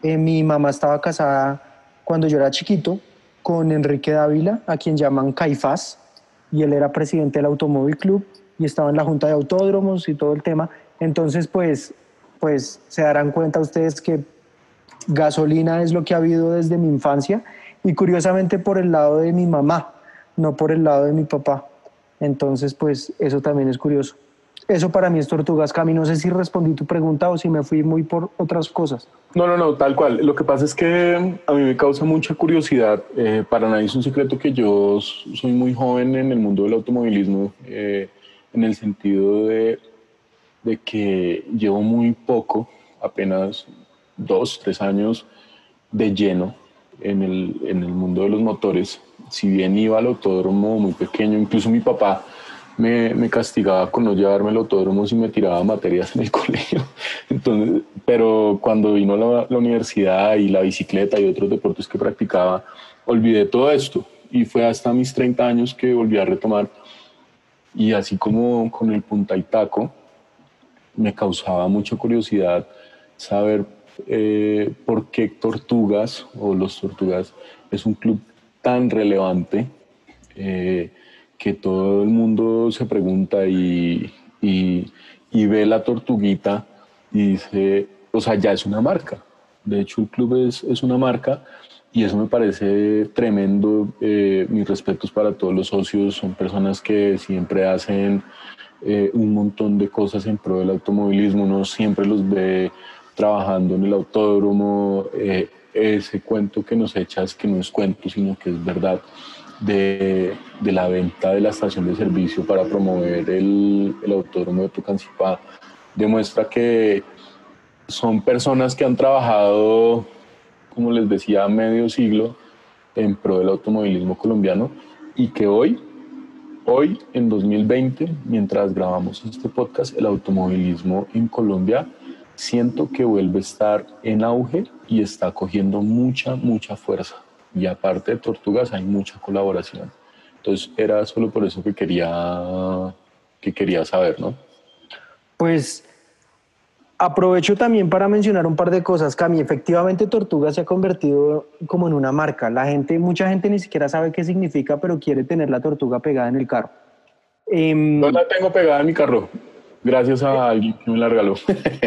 Eh, mi mamá estaba casada cuando yo era chiquito con Enrique Dávila, a quien llaman Caifás, y él era presidente del Automóvil Club y estaba en la Junta de Autódromos y todo el tema. Entonces, pues, pues se darán cuenta ustedes que gasolina es lo que ha habido desde mi infancia y curiosamente por el lado de mi mamá, no por el lado de mi papá. Entonces, pues eso también es curioso. Eso para mí es Tortugas Cami. No sé si respondí tu pregunta o si me fui muy por otras cosas. No, no, no, tal cual. Lo que pasa es que a mí me causa mucha curiosidad. Eh, para nadie es un secreto que yo soy muy joven en el mundo del automovilismo, eh, en el sentido de, que llevo muy poco, apenas dos, tres años de lleno en el, en el mundo de los motores. Si bien iba al autódromo muy pequeño, incluso mi papá me, castigaba con no llevarme el autódromo si me tiraba materias en el [LAUGHS] colegio. Entonces, pero cuando vino la, la universidad y la bicicleta y otros deportes que practicaba, olvidé todo esto. Y fue hasta mis 30 años que volví a retomar. Y así como con el punta y taco, me causaba mucha curiosidad saber eh, por qué Tortugas o los Tortugas es un club tan relevante. Eh, que todo el mundo se pregunta y, y, ve la tortuguita y dice, o sea, ya es una marca. De hecho, el club es, es una marca y eso me parece tremendo. Eh, mis respetos para todos los socios, son personas que siempre hacen eh, un montón de cosas en pro del automovilismo, uno siempre los ve trabajando en el autódromo. Eh, ese cuento que nos echas, que no es cuento, sino que es verdad de, de, la venta de la estación de servicio para promover el, el autódromo de Tucancipá demuestra que son personas que han trabajado, como les decía, medio siglo en pro del automovilismo colombiano y que hoy, hoy en 2020, mientras grabamos este podcast, el automovilismo en Colombia siento que vuelve a estar en auge y está cogiendo mucha, mucha fuerza y aparte de Tortugas hay mucha colaboración. Entonces era solo por eso que quería, que quería saber, ¿no? Pues aprovecho también para mencionar un par de cosas. Cami, efectivamente Tortugas se ha convertido como en una marca. La gente, mucha gente ni siquiera sabe qué significa, pero quiere tener la tortuga pegada en el carro. Em, no la tengo pegada en mi carro, gracias a alguien que me la regaló.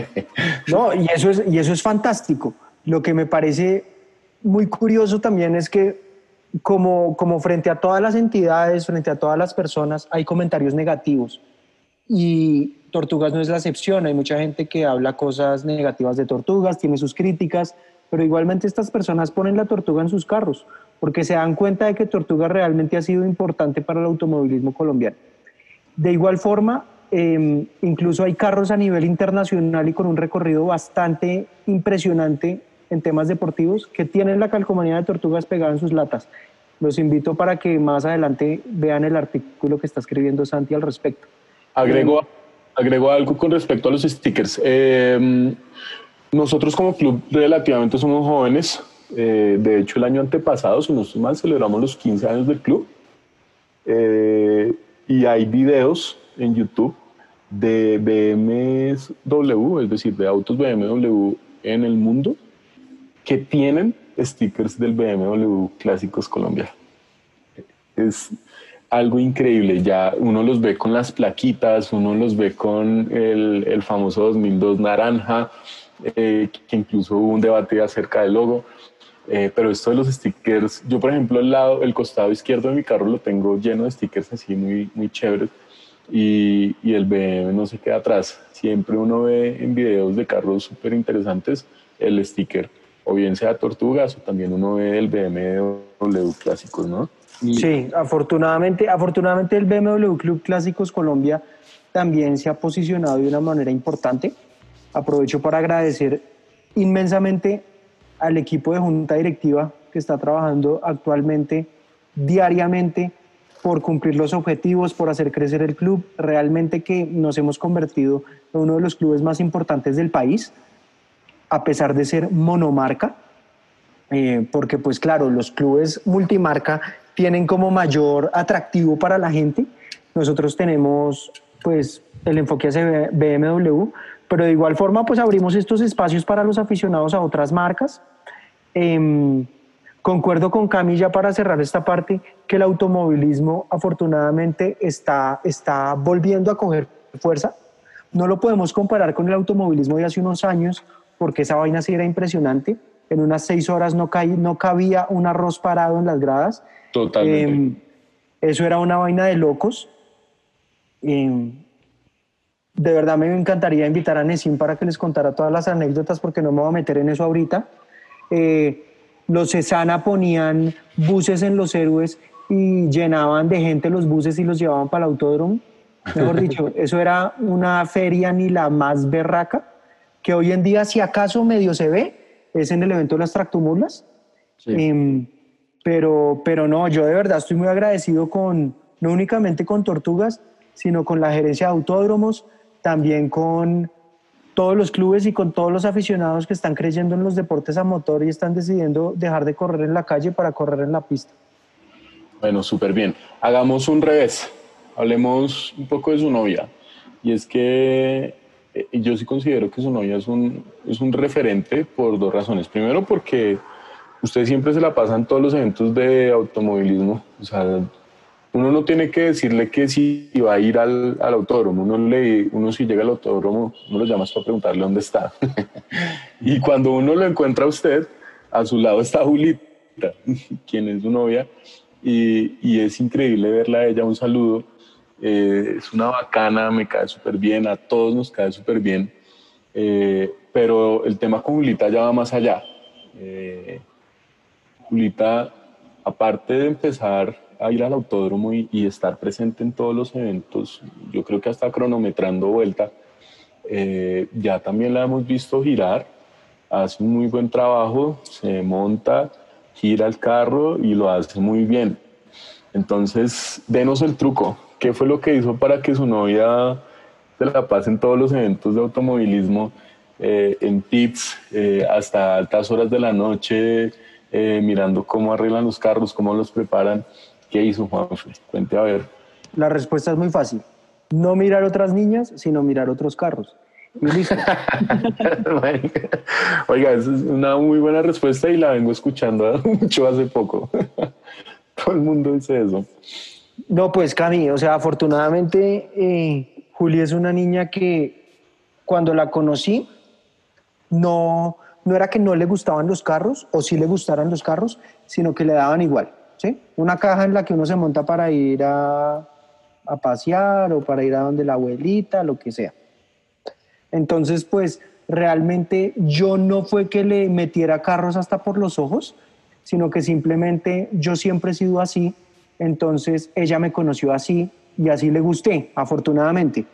[LAUGHS] no, y eso es, y eso es fantástico. Lo que me parece muy curioso también es que como, como frente a todas las entidades, frente a todas las personas, hay comentarios negativos. Y Tortugas no es la excepción. Hay mucha gente que habla cosas negativas de Tortugas, tiene sus críticas, pero igualmente estas personas ponen la tortuga en sus carros porque se dan cuenta de que Tortuga realmente ha sido importante para el automovilismo colombiano. De igual forma, em, incluso hay carros a nivel internacional y con un recorrido bastante impresionante en temas deportivos que tienen la calcomanía de tortugas pegada en sus latas. Los invito para que más adelante vean el artículo que está escribiendo Santi al respecto. Agrego, eh, agrego algo con respecto a los stickers. Eh, nosotros como club relativamente somos jóvenes. Eh, de hecho, el año antepasado, si no mal, celebramos los 15 años del club. y hay videos en YouTube de BMW, es decir, de autos BMW en el mundo que tienen stickers del BMW Clásicos Colombia. Es algo increíble, ya uno los ve con las plaquitas, uno los ve con el, el famoso 2002 naranja, eh, que incluso hubo un debate acerca del logo. Eh, pero esto de los stickers, yo por ejemplo el lado, el costado izquierdo de mi carro lo tengo lleno de stickers así muy, muy chéveres y, y el BM no se queda atrás. Siempre uno ve en videos de carros súper interesantes el sticker, o bien sea tortugas o también uno ve el BMW clásicos, ¿no? Sí, afortunadamente, afortunadamente el BMW Club Clásicos Colombia también se ha posicionado de una manera importante. Aprovecho para agradecer inmensamente al equipo de junta directiva que está trabajando actualmente diariamente por cumplir los objetivos, por hacer crecer el club. Realmente que nos hemos convertido en uno de los clubes más importantes del país, a pesar de ser monomarca, eh, porque pues claro, los clubes multimarca tienen como mayor atractivo para la gente. Nosotros tenemos pues el enfoque hacia BMW, pero de igual forma pues abrimos estos espacios para los aficionados a otras marcas. Eh, concuerdo con Camilla para cerrar esta parte que el automovilismo afortunadamente está, está volviendo a coger fuerza. No lo podemos comparar con el automovilismo de hace unos años porque esa vaina sí era impresionante. En unas seis horas no, caí, no cabía un arroz parado en las gradas Totalmente. Eh, eso era una vaina de locos. Eh, de verdad me encantaría invitar a Nesim para que les contara todas las anécdotas porque no me voy a meter en eso ahorita. Eh, los Cesana ponían buses en los héroes y llenaban de gente los buses y los llevaban para el autódromo. Mejor dicho, [LAUGHS] eso era una feria ni la más berraca, que hoy en día si acaso medio se ve, es en el evento de las tractomulas. Sí. Eh, pero, pero no, yo de verdad estoy muy agradecido con, no únicamente con Tortugas, sino con la gerencia de autódromos, también con todos los clubes y con todos los aficionados que están creyendo en los deportes a motor y están decidiendo dejar de correr en la calle para correr en la pista. Bueno, súper bien. Hagamos un revés. Hablemos un poco de su novia. Y es que yo sí considero que su novia es un, es un referente por dos razones. Primero, porque usted siempre se la pasa en todos los eventos de automovilismo. O sea, uno no tiene que decirle que si va a ir al, al autódromo. Uno, le, uno si llega al autódromo, uno lo llama para preguntarle dónde está. [LAUGHS] y cuando uno lo encuentra a usted, a su lado está Julita, [LAUGHS] quien es su novia. Y, y es increíble verla a ella. Un saludo. Eh, es una bacana, me cae súper bien, a todos nos cae súper bien. Eh, pero el tema con Julita ya va más allá. Eh, Julita, aparte de empezar a ir al autódromo y, y, estar presente en todos los eventos, yo creo que hasta cronometrando vuelta, eh, ya también la hemos visto girar, hace un muy buen trabajo, se monta, gira el carro y lo hace muy bien. Entonces, denos el truco. ¿Qué fue lo que hizo para que su novia se la pase en todos los eventos de automovilismo, eh, en tips, eh, hasta altas horas de la noche, eh, mirando cómo arreglan los carros, cómo los preparan. ¿Qué hizo Juanfe? Cuente a ver. La respuesta es muy fácil. No mirar otras niñas, sino mirar otros carros. Y listo. [LAUGHS] Oiga, esa es una muy buena respuesta y la vengo escuchando [LAUGHS] mucho hace poco. [LAUGHS] Todo el mundo dice eso. No, pues Cami, o sea, afortunadamente eh, Juli es una niña que cuando la conocí no, no era que no le gustaban los carros o sí le gustaran los carros, sino que le daban igual. ¿sí? Una caja en la que uno se monta para ir a, a pasear o para ir a donde la abuelita, lo que sea. Entonces, pues realmente yo no fue que le metiera carros hasta por los ojos, sino que simplemente yo siempre he sido así, entonces ella me conoció así y así le gusté, afortunadamente.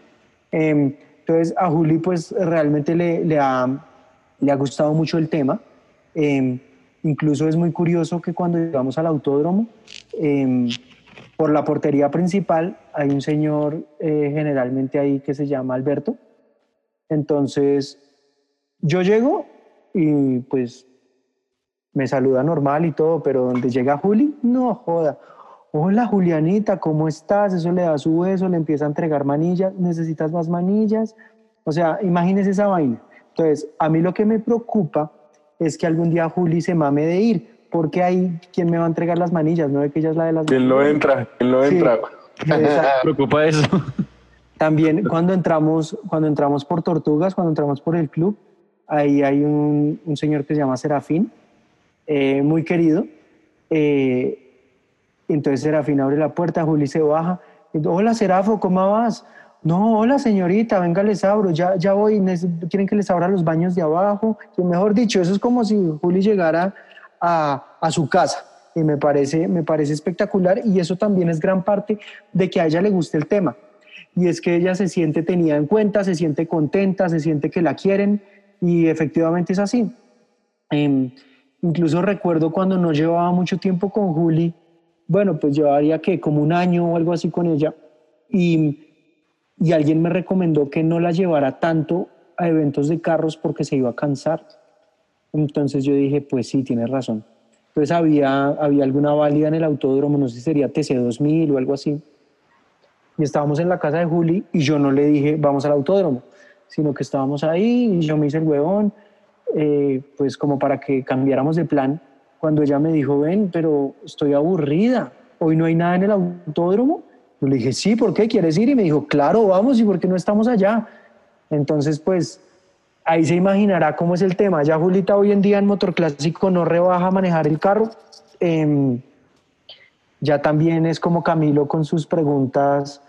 Eh, entonces a Juli pues realmente le, le, ha, le ha gustado mucho el tema. Eh, incluso es muy curioso que cuando llegamos al autódromo, eh, por la portería principal hay un señor eh, generalmente ahí que se llama Alberto. Entonces yo llego y pues me saluda normal y todo, pero donde llega Juli, no joda. Hola Julianita, ¿cómo estás? Eso le da su beso, le empieza a entregar manillas, ¿necesitas más manillas? O sea, imagínese esa vaina. Entonces, a mí lo que me preocupa es que algún día Juli se mame de ir, porque ahí, ¿quién me va a entregar las manillas? ¿No ve que ella es la de las ¿Quién lo entra? ¿Quién lo entra? Me [LAUGHS] preocupa eso. También cuando entramos, cuando entramos por Tortugas, cuando entramos por el club, ahí hay un, un señor que se llama Serafín, eh, muy querido. Eh, entonces Serafín abre la puerta, Juli se baja. Hola Serafo, ¿cómo vas? No, hola señorita, venga, les abro, ya, ya voy, quieren que les abra los baños de abajo. Y mejor dicho, eso es como si Juli llegara a, a su casa y me parece, me parece espectacular y eso también es gran parte de que a ella le guste el tema. Y es que ella se siente tenida en cuenta, se siente contenta, se siente que la quieren y efectivamente es así. Eh, incluso recuerdo cuando no llevaba mucho tiempo con Juli, bueno, pues llevaría que como un año o algo así con ella y, y alguien me recomendó que no la llevara tanto a eventos de carros porque se iba a cansar. Entonces yo dije, pues sí, tienes razón. Entonces había, había alguna válida en el autódromo, no sé si sería TC2000 o algo así. Y estábamos en la casa de Juli y yo no le dije, vamos al autódromo, sino que estábamos ahí y yo me hice el huevón, eh, pues como para que cambiáramos de plan. Cuando ella me dijo, ven, pero estoy aburrida, hoy no hay nada en el autódromo. Yo le dije, sí, ¿por qué quieres ir? Y me dijo, claro, vamos, ¿y por qué no estamos allá? Entonces, pues ahí se imaginará cómo es el tema. Ya Julita hoy en día en motor clásico no rebaja manejar el carro. Eh, ya también es como Camilo con sus preguntas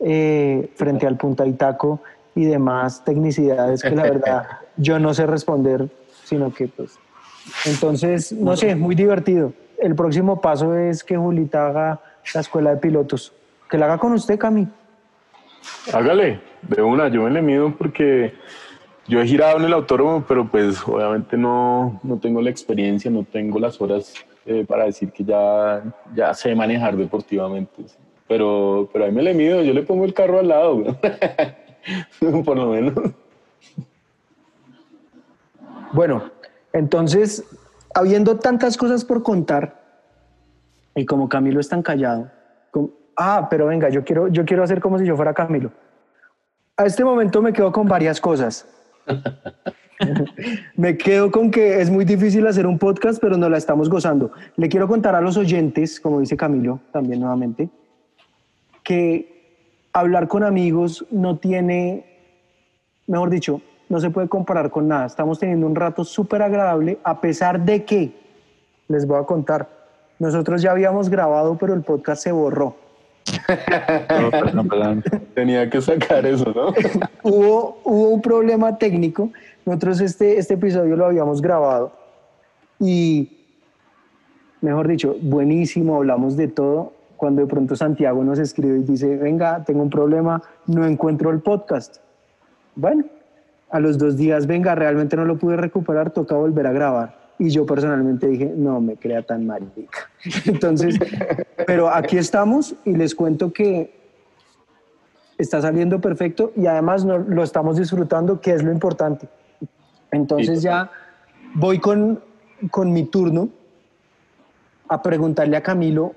eh, frente al punta y taco y demás tecnicidades que la verdad [LAUGHS] yo no sé responder, sino que pues... Entonces, no sé, muy divertido. El próximo paso es que Julita haga la escuela de pilotos. Que la haga con usted, Cami. Hágale, de una, yo me le mido porque yo he girado en el autódromo, pero pues obviamente no, no tengo la experiencia, no tengo las horas eh, para decir que ya, ya sé manejar deportivamente. Pero, pero ahí me le mido, yo le pongo el carro al lado, [LAUGHS] por lo menos. Bueno, entonces, habiendo tantas cosas por contar, y como Camilo es tan callado, ah, pero venga, yo quiero, yo quiero hacer como si yo fuera Camilo. A este momento me quedo con varias cosas. [LAUGHS] me quedo con que es muy difícil hacer un podcast, pero nos la estamos gozando. Le quiero contar a los oyentes, como dice Camilo también nuevamente, que hablar con amigos no tiene, mejor dicho, no se puede comparar con nada. Estamos teniendo un rato súper agradable, a pesar de que, les voy a contar, nosotros ya habíamos grabado, pero el podcast se borró. [LAUGHS] Tenía que sacar eso, ¿no? [LAUGHS] hubo, hubo un problema técnico. Nosotros este, este episodio lo habíamos grabado y, mejor dicho, buenísimo, hablamos de todo. Cuando de pronto Santiago nos escribe y dice, venga, tengo un problema, no encuentro el podcast. Bueno, a los dos días, venga, realmente no lo pude recuperar, toca volver a grabar. Y yo personalmente dije, no me crea tan marica. [LAUGHS] Entonces, pero aquí estamos y les cuento que está saliendo perfecto y además lo estamos disfrutando, que es lo importante. Entonces ya voy con, con mi turno a preguntarle a Camilo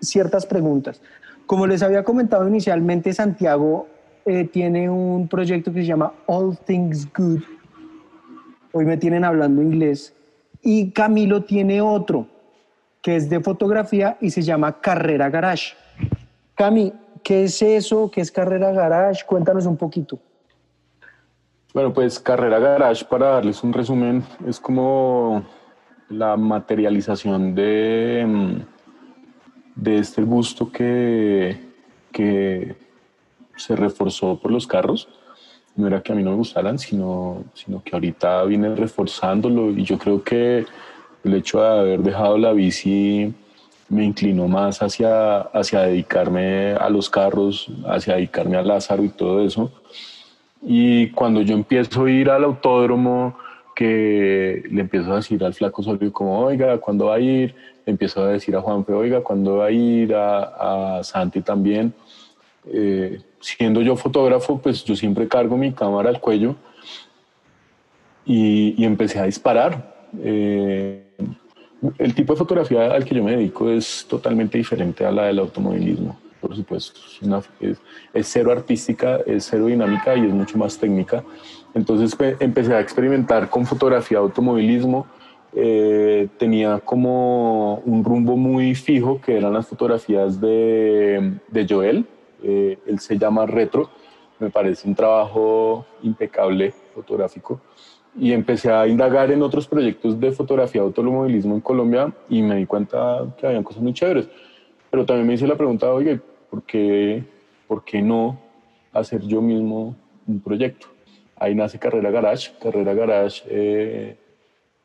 ciertas preguntas. Como les había comentado inicialmente, Santiago eh, tiene un proyecto que se llama All Things Good. Hoy me tienen hablando inglés. Y Camilo tiene otro que es de fotografía y se llama Carrera Garage. Cami, ¿qué es eso? ¿Qué es Carrera Garage? Cuéntanos un poquito. Bueno, pues Carrera Garage, para darles un resumen, es como la materialización de, mm, de este gusto que, que se reforzó por los carros. No era que a mí no me gustaran, sino, sino que ahorita viene reforzándolo y yo creo que el hecho de haber dejado la bici me inclinó más hacia, hacia dedicarme a los carros, hacia dedicarme a Lázaro y todo eso. Y cuando yo empiezo a ir al autódromo, que le empiezo a decir al flaco Solio como, oiga, ¿cuándo va a ir? Le empiezo a decir a Juanfe, oiga, ¿cuándo va a ir? A, a Santi también. Eh, siendo yo fotógrafo, pues yo siempre cargo mi cámara al cuello y, y empecé a disparar. Eh, el tipo de fotografía al que yo me dedico es totalmente diferente a la del automovilismo, por supuesto. Es, cero artística, es cero dinámica y es mucho más técnica. Entonces pues, empecé a experimentar con fotografía automovilismo. Eh, tenía como un rumbo muy fijo que eran las fotografías de, de Joel. Eh, él se llama Retro. Me parece un trabajo impecable fotográfico y empecé a indagar en otros proyectos de fotografía de automovilismo en Colombia y me di cuenta que habían cosas muy chéveres. Pero también me hice la pregunta, oye, ¿por qué, por qué no hacer yo mismo un proyecto? Ahí nace Carrera Garage. Carrera Garage eh,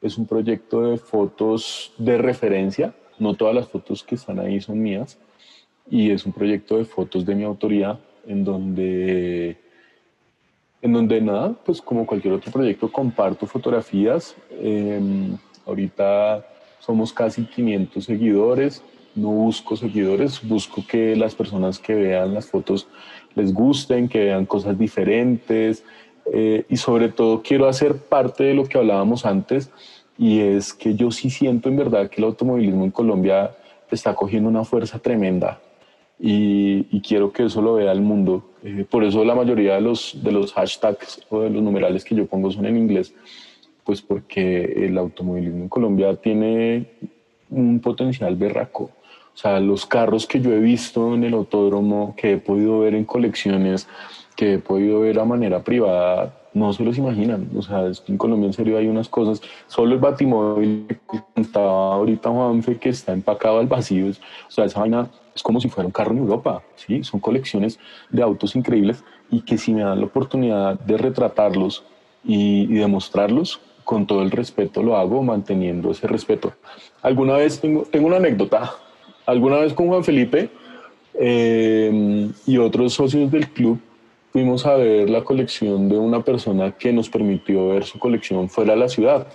es un proyecto de fotos de referencia. No todas las fotos que están ahí son mías. Y es un proyecto de fotos de mi autoría en donde en donde nada, pues como cualquier otro proyecto, comparto fotografías. Em, ahorita somos casi 500 seguidores, no busco seguidores, busco que las personas que vean las fotos les gusten, que vean cosas diferentes eh, y sobre todo quiero hacer parte de lo que hablábamos antes y es que yo sí siento en verdad que el automovilismo en Colombia está cogiendo una fuerza tremenda y, quiero que eso lo vea el mundo. Eh, por eso la mayoría de los, de los hashtags o de los numerales que yo pongo son en inglés, pues porque el automovilismo en Colombia tiene un potencial berraco. O sea, los carros que yo he visto en el autódromo, que he podido ver en colecciones, que he podido ver a manera privada, no se los imaginan. O sea, en Colombia en serio hay unas cosas. Solo el batimóvil que contaba ahorita Juanfe, que está empacado al vacío. O sea, esa vaina es como si fuera un carro en Europa, ¿sí? Son colecciones de autos increíbles y que si me dan la oportunidad de retratarlos y, y demostrarlos, con todo el respeto lo hago, manteniendo ese respeto. Alguna vez tengo, tengo una anécdota, alguna vez con Juan Felipe eh, y otros socios del club fuimos a ver la colección de una persona que nos permitió ver su colección fuera de la ciudad.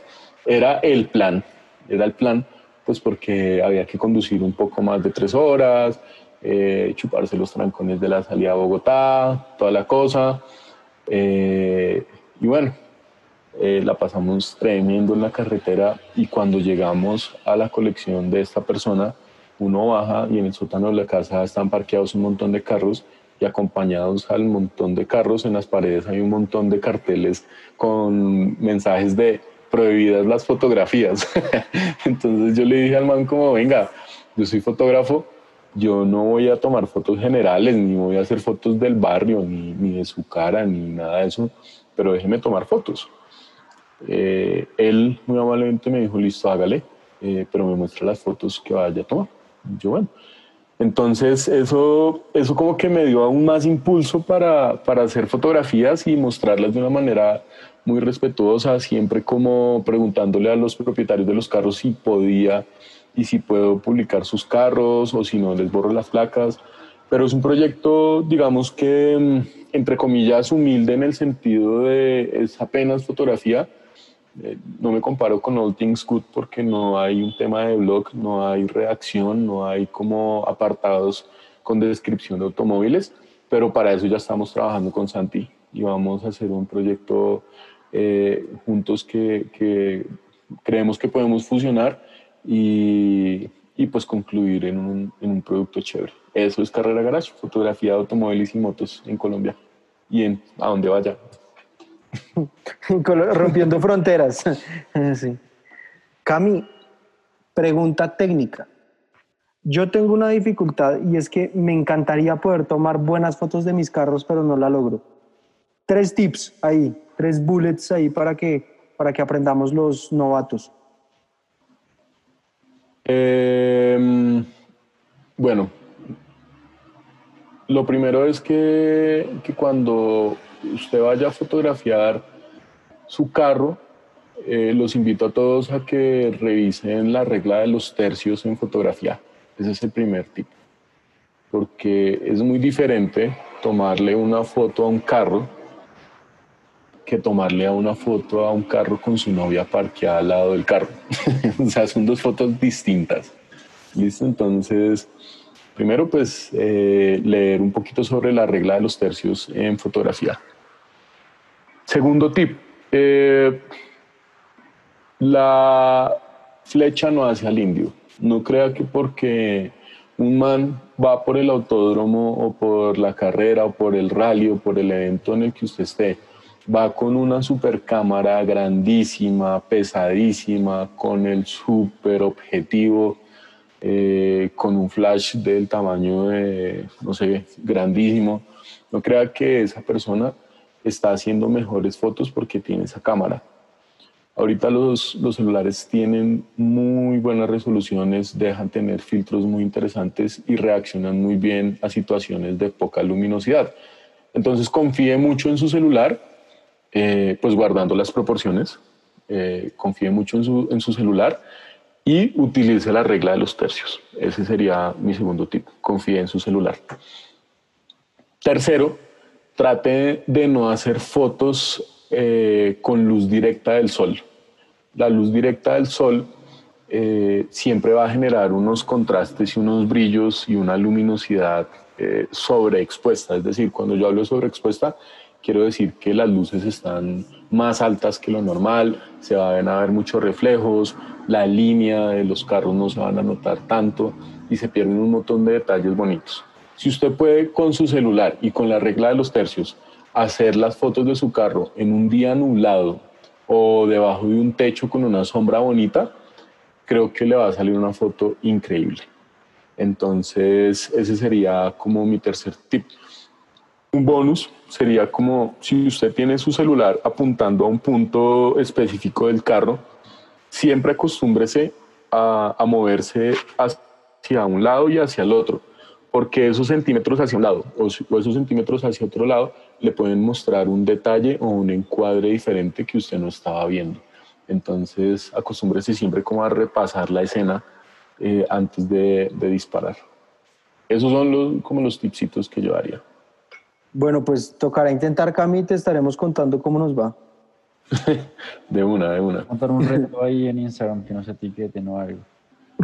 Era el plan, era el plan pues porque había que conducir un poco más de tres horas, eh, chuparse los trancones de la salida a Bogotá, toda la cosa. Eh, y bueno, eh, la pasamos tremendo en la carretera y cuando llegamos a la colección de esta persona, uno baja y en el sótano de la casa están parqueados un montón de carros y acompañados al montón de carros en las paredes hay un montón de carteles con mensajes de prohibidas las fotografías. [LAUGHS] Entonces yo le dije al man como, venga, yo soy fotógrafo, yo no voy a tomar fotos generales, ni voy a hacer fotos del barrio, ni, ni de su cara, ni nada de eso, pero déjeme tomar fotos. Eh, él muy amablemente me dijo, listo, hágale, eh, pero me muestra las fotos que vaya a tomar. Yo, bueno. Entonces eso, eso como que me dio aún más impulso para, para hacer fotografías y mostrarlas de una manera muy respetuosa, siempre como preguntándole a los propietarios de los carros si podía y si puedo publicar sus carros o si no les borro las placas. Pero es un proyecto, digamos que, mm, entre comillas, humilde en el sentido de es apenas fotografía. Eh, no me comparo con All Things Good porque no hay un tema de blog, no hay reacción, no hay como apartados con descripción de automóviles, pero para eso ya estamos trabajando con Santi y vamos a hacer un proyecto eh, juntos que, creemos que podemos fusionar y, pues concluir en un, en un, producto chévere. Eso es Carrera Garage, fotografía de automóviles y motos en Colombia y en a donde vaya. [LAUGHS] Rompiendo [LAUGHS] fronteras. [LAUGHS] sí. Cami, pregunta técnica. Yo tengo una dificultad y es que me encantaría poder tomar buenas fotos de mis carros, pero no la logro. Tres tips ahí tres bullets ahí para que, para que aprendamos los novatos? Em, bueno, lo primero es que, que, cuando usted vaya a fotografiar su carro, eh, los invito a todos a que revisen la regla de los tercios en fotografía. Ese es el primer tip. Porque es muy diferente tomarle una foto a un carro que tomarle a una foto a un carro con su novia parqueada al lado del carro. [LAUGHS] o sea, son dos fotos distintas. ¿Listo? Entonces, primero pues eh, leer un poquito sobre la regla de los tercios en fotografía. Segundo tip, eh, la flecha no hace al indio. No crea que porque un man va por el autódromo o por la carrera o por el rally o por el evento en el que usted esté, va con una super cámara grandísima, pesadísima, con el super objetivo, eh, con un flash del tamaño de, no sé, grandísimo. No crea que esa persona está haciendo mejores fotos porque tiene esa cámara. Ahorita los, celulares tienen muy buenas resoluciones, dejan tener filtros muy interesantes y reaccionan muy bien a situaciones de poca luminosidad. Entonces confíe mucho en su celular, eh, pues guardando las proporciones, eh, confíe mucho en su celular y utilice la regla de los tercios. Ese sería mi segundo tip, confíe en su celular. Tercero, trate de no hacer fotos eh, con luz directa del sol la luz directa del sol eh, siempre va a generar unos contrastes y unos brillos y una luminosidad eh, sobreexpuesta. Es decir, cuando yo hablo sobreexpuesta, quiero decir que las luces están más altas que lo normal, se van a ver muchos reflejos, la línea de los carros no se van a notar tanto y se pierden un montón de detalles bonitos. Si usted puede con su celular y con la regla de los tercios hacer las fotos de su carro en un día nublado o debajo de un techo con una sombra bonita, creo que le va a salir una foto increíble. Entonces, ese sería como mi tercer tip. Un bonus sería como si usted tiene su celular apuntando a un punto específico del carro, siempre acostúmbrese a, moverse hacia un lado y hacia el otro, porque esos centímetros hacia un lado o esos centímetros hacia otro lado le pueden mostrar un detalle o un encuadre diferente que usted no estaba viendo. Entonces, acostúmbrese siempre como a repasar la escena eh, antes de, disparar. Esos son como los tipsitos que yo haría. Bueno, pues tocará intentar, Cami, te estaremos contando cómo nos va. [LAUGHS] de una, de una. Contar un reto [LAUGHS] ahí en Instagram que no se etiquete, no algo.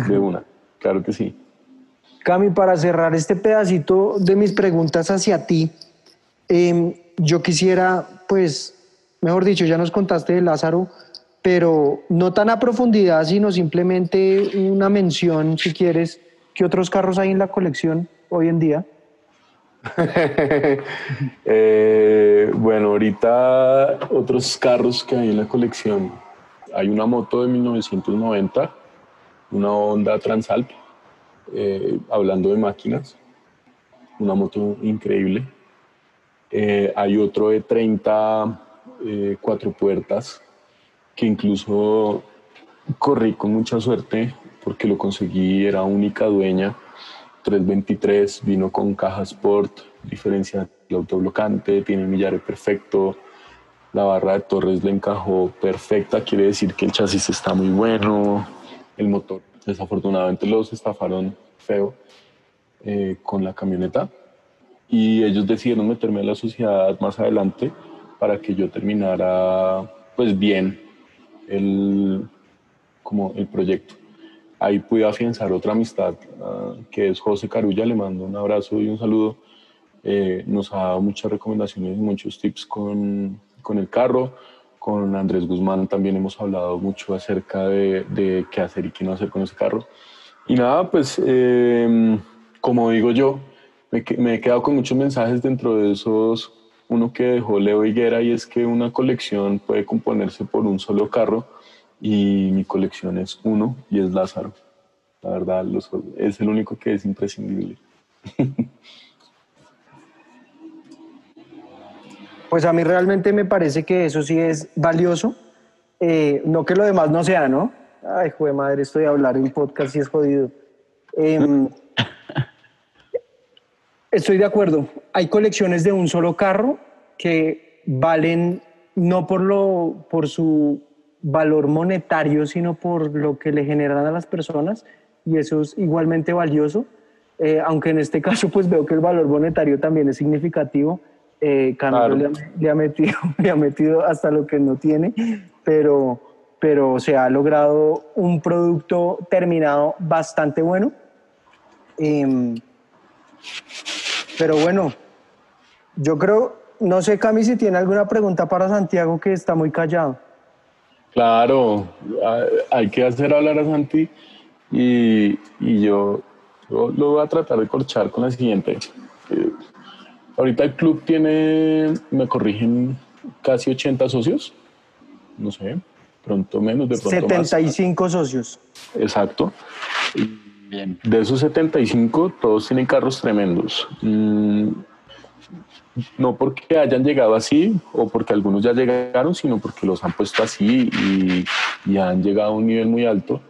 De una, claro que sí. Cami, para cerrar este pedacito de mis preguntas hacia ti, Em, yo quisiera, pues, mejor dicho, ya nos contaste de Lázaro, pero no tan a profundidad, sino simplemente una mención, si quieres, ¿qué otros carros hay en la colección hoy en día? [LAUGHS] Eh, bueno, ahorita otros carros que hay en la colección. Hay una moto de 1990, una Honda Transalp, eh, hablando de máquinas, una moto increíble. Eh, hay otro de 30 eh, cuatro puertas que incluso corrí con mucha suerte porque lo conseguí, era única dueña. 323 vino con caja Sport, diferencia del autoblocante, tiene millares perfecto, la barra de torres le encajó perfecta, quiere decir que el chasis está muy bueno, el motor desafortunadamente los estafaron feo eh, con la camioneta, y ellos decidieron meterme a la sociedad más adelante para que yo terminara pues bien el, como el proyecto. Ahí pude afianzar otra amistad ah, que es José Carulla, le mando un abrazo y un saludo. Eh, nos ha dado muchas recomendaciones muchos tips con, con, el carro. Con Andrés Guzmán también hemos hablado mucho acerca de, de qué hacer y qué no hacer con ese carro. Y nada, pues eh, como digo yo, me, he quedado con muchos mensajes dentro de esos, uno que dejó Leo Higuera y es que una colección puede componerse por un solo carro y mi colección es uno y es Lázaro. La verdad, es el único que es imprescindible. [LAUGHS] Pues a mí realmente me parece que eso sí es valioso. Eh, no que lo demás no sea, ¿no? Ay, joder madre, estoy a hablar en podcast y es jodido. Eh, [LAUGHS] Estoy de acuerdo. Hay colecciones de un solo carro que valen no por, lo, por su valor monetario, sino por lo que le generan a las personas y eso es igualmente valioso. Eh, aunque en este [LAUGHS] caso pues veo que el valor monetario también es significativo. Eh, le, ha, metido, [LAUGHS] le ha metido hasta lo que no tiene, pero, pero se ha logrado un producto terminado bastante bueno. Em, pero bueno, yo creo, no sé Cami si tiene alguna pregunta para Santiago que está muy callado. Claro, hay que hacer hablar a Santi y, yo, lo voy a tratar de corchar con la siguiente. Eh, ahorita el club tiene, me corrigen, casi 80 socios, no sé, pronto menos, de pronto 75 socios. Exacto. Bien. De esos 75, todos tienen carros tremendos. Mm, no porque hayan llegado así o porque algunos ya llegaron, sino porque los han puesto así y, han llegado a un nivel muy alto.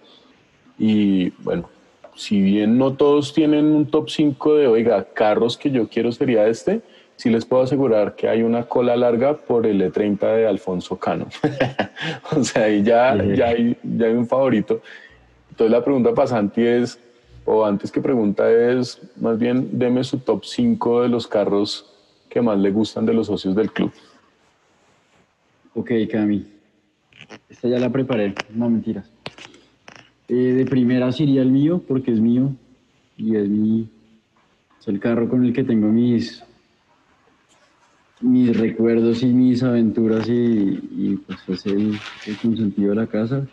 Y bueno, si bien no todos tienen un top 5 de, oiga, carros que yo quiero sería este, sí les puedo asegurar que hay una cola larga por el E30 de Alfonso Cano. [LAUGHS] o sea, ahí ya, ya, hay, ya hay un favorito. Entonces la pregunta pasante es, o antes que pregunta es, más bien, deme su top 5 de los carros que más le gustan de los socios del club. Ok, Cami. Esta ya la preparé, no mentiras. Eh, de primera sería el mío, porque es mío y es mi. Es el carro con el que tengo mis mis recuerdos y mis aventuras y, pues es el, el, consentido de la casa.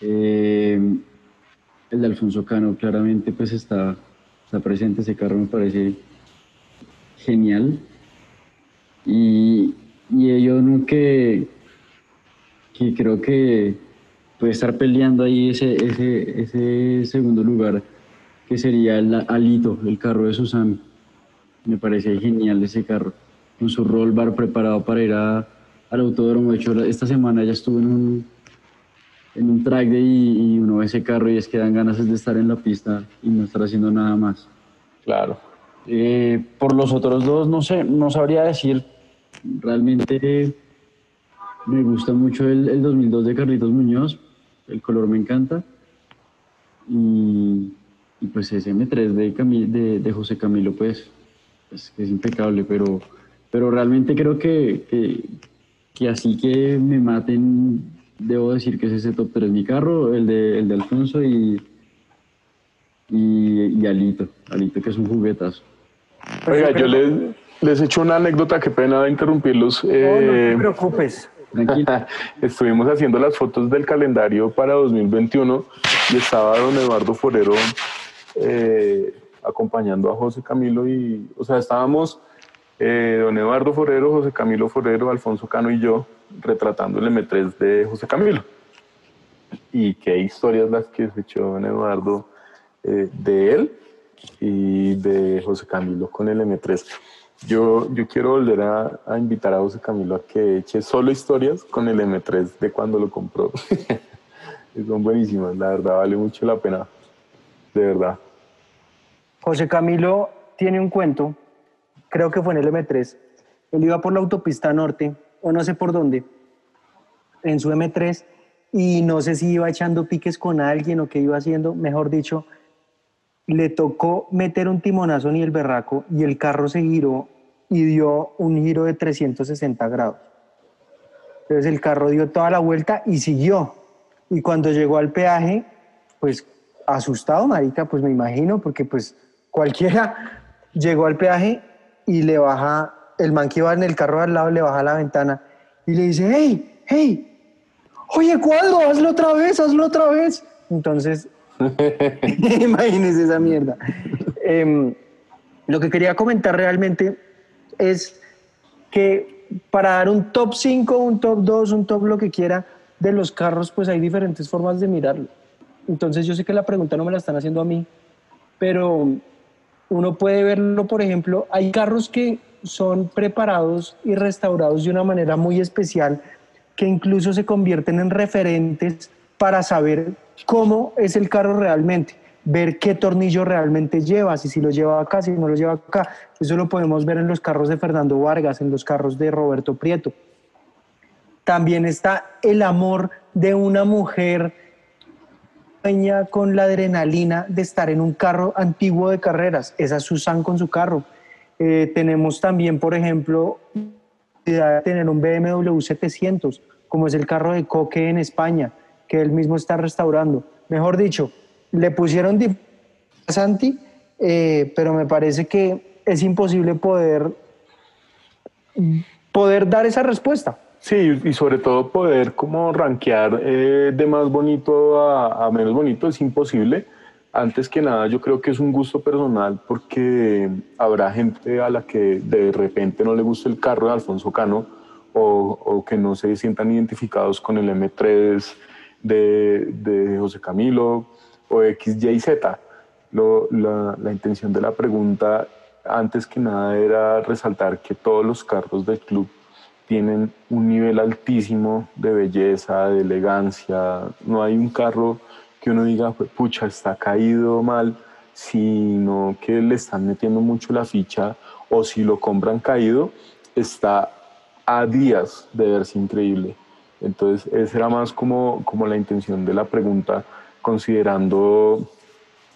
Eh, el de Alfonso Cano claramente pues está, está presente, ese carro me parece genial. Y, y ello ¿no? que, creo que puede estar peleando ahí ese, ese, ese segundo lugar, que sería el Alito, el carro de Susan. Me parece genial ese carro, con su roll bar preparado para ir a, al autódromo. De hecho, esta semana ya estuve en un, en un track de y, y uno ve ese carro y es que dan ganas de estar en la pista y no estar haciendo nada más. Claro. Eh, por los otros dos, no sé, no sabría decir. Realmente me gusta mucho el, 2002 de Carlitos Muñoz. El color me encanta. Y, pues ese M3 de, de, José Camilo, pues, es, es impecable, pero, pero realmente creo que, que, así que me maten, debo decir que es ese top 3 mi carro, el de, el de Alfonso y, y, y Alito. Alito que es un juguetazo. Oiga, yo les, les echo una anécdota, qué pena interrumpirlos. No, no te eh, preocupes. [LAUGHS] Estuvimos haciendo las fotos del calendario para 2021 y estaba don Eduardo Forero eh, acompañando a José Camilo y, o sea, estábamos eh, don Eduardo Forero, José Camilo Forero, Alfonso Cano y yo retratando el M3 de José Camilo. Y qué historias las que se echó don Eduardo de él y de José Camilo con el M3. Yo, yo quiero volver a, a, invitar a José Camilo a que eche solo historias con el M3 de cuando lo compró. [LAUGHS] Son buenísimas, la verdad, vale mucho la pena, de verdad. José Camilo tiene un cuento, creo que fue en el M3. Él iba por la autopista norte, o no sé por dónde, en su M3, y no sé si iba echando piques con alguien o qué iba haciendo, mejor dicho, le tocó meter un timonazo ni el berraco y el carro se giró y dio un giro de 360 grados. Entonces el carro dio toda la vuelta y siguió. Y cuando llegó al peaje, pues asustado, marica, pues me imagino, porque pues cualquiera [LAUGHS] llegó al peaje y le baja, el man que iba en el carro al lado le baja la ventana y le dice, hey, hey, oye, cuadro, hazlo otra vez, hazlo otra vez. Entonces [LAUGHS] Imagínense esa mierda. Em, lo que quería comentar realmente es que para dar un top 5, un top 2, un top lo que quiera de los carros, pues hay diferentes formas de mirarlo. Entonces yo sé que la pregunta no me la están haciendo a mí, pero uno puede verlo, por ejemplo, hay carros que son preparados y restaurados de una manera muy especial que incluso se convierten en referentes para saber cómo es el carro realmente, ver qué tornillo realmente lleva, si, si lo lleva acá, si no lo lleva acá. Eso lo podemos ver en los carros de Fernando Vargas, en los carros de Roberto Prieto. También está el amor de una mujer con la adrenalina de estar en un carro antiguo de carreras. Esa es Susan con su carro. Eh, tenemos también, por ejemplo, de tener un BMW 700, como es el carro de Coque en España que él mismo está restaurando. Mejor dicho, le pusieron a Santi, eh, pero me parece que es imposible poder, poder dar esa respuesta. Sí, y sobre todo poder como rankear eh, de más bonito a, menos bonito es imposible. Antes que nada, yo creo que es un gusto personal porque habrá gente a la que de repente no le guste el carro de Alfonso Cano o, o que no se sientan identificados con el M3 de, José Camilo o XYZ. Lo, la, la intención de la pregunta, antes que nada, era resaltar que todos los carros del club tienen un nivel altísimo de belleza, de elegancia. No hay un carro que uno diga, pucha, está caído mal, sino que le están metiendo mucho la ficha o si lo compran caído, está a días de verse increíble. Entonces, esa era más como, como la intención de la pregunta, considerando,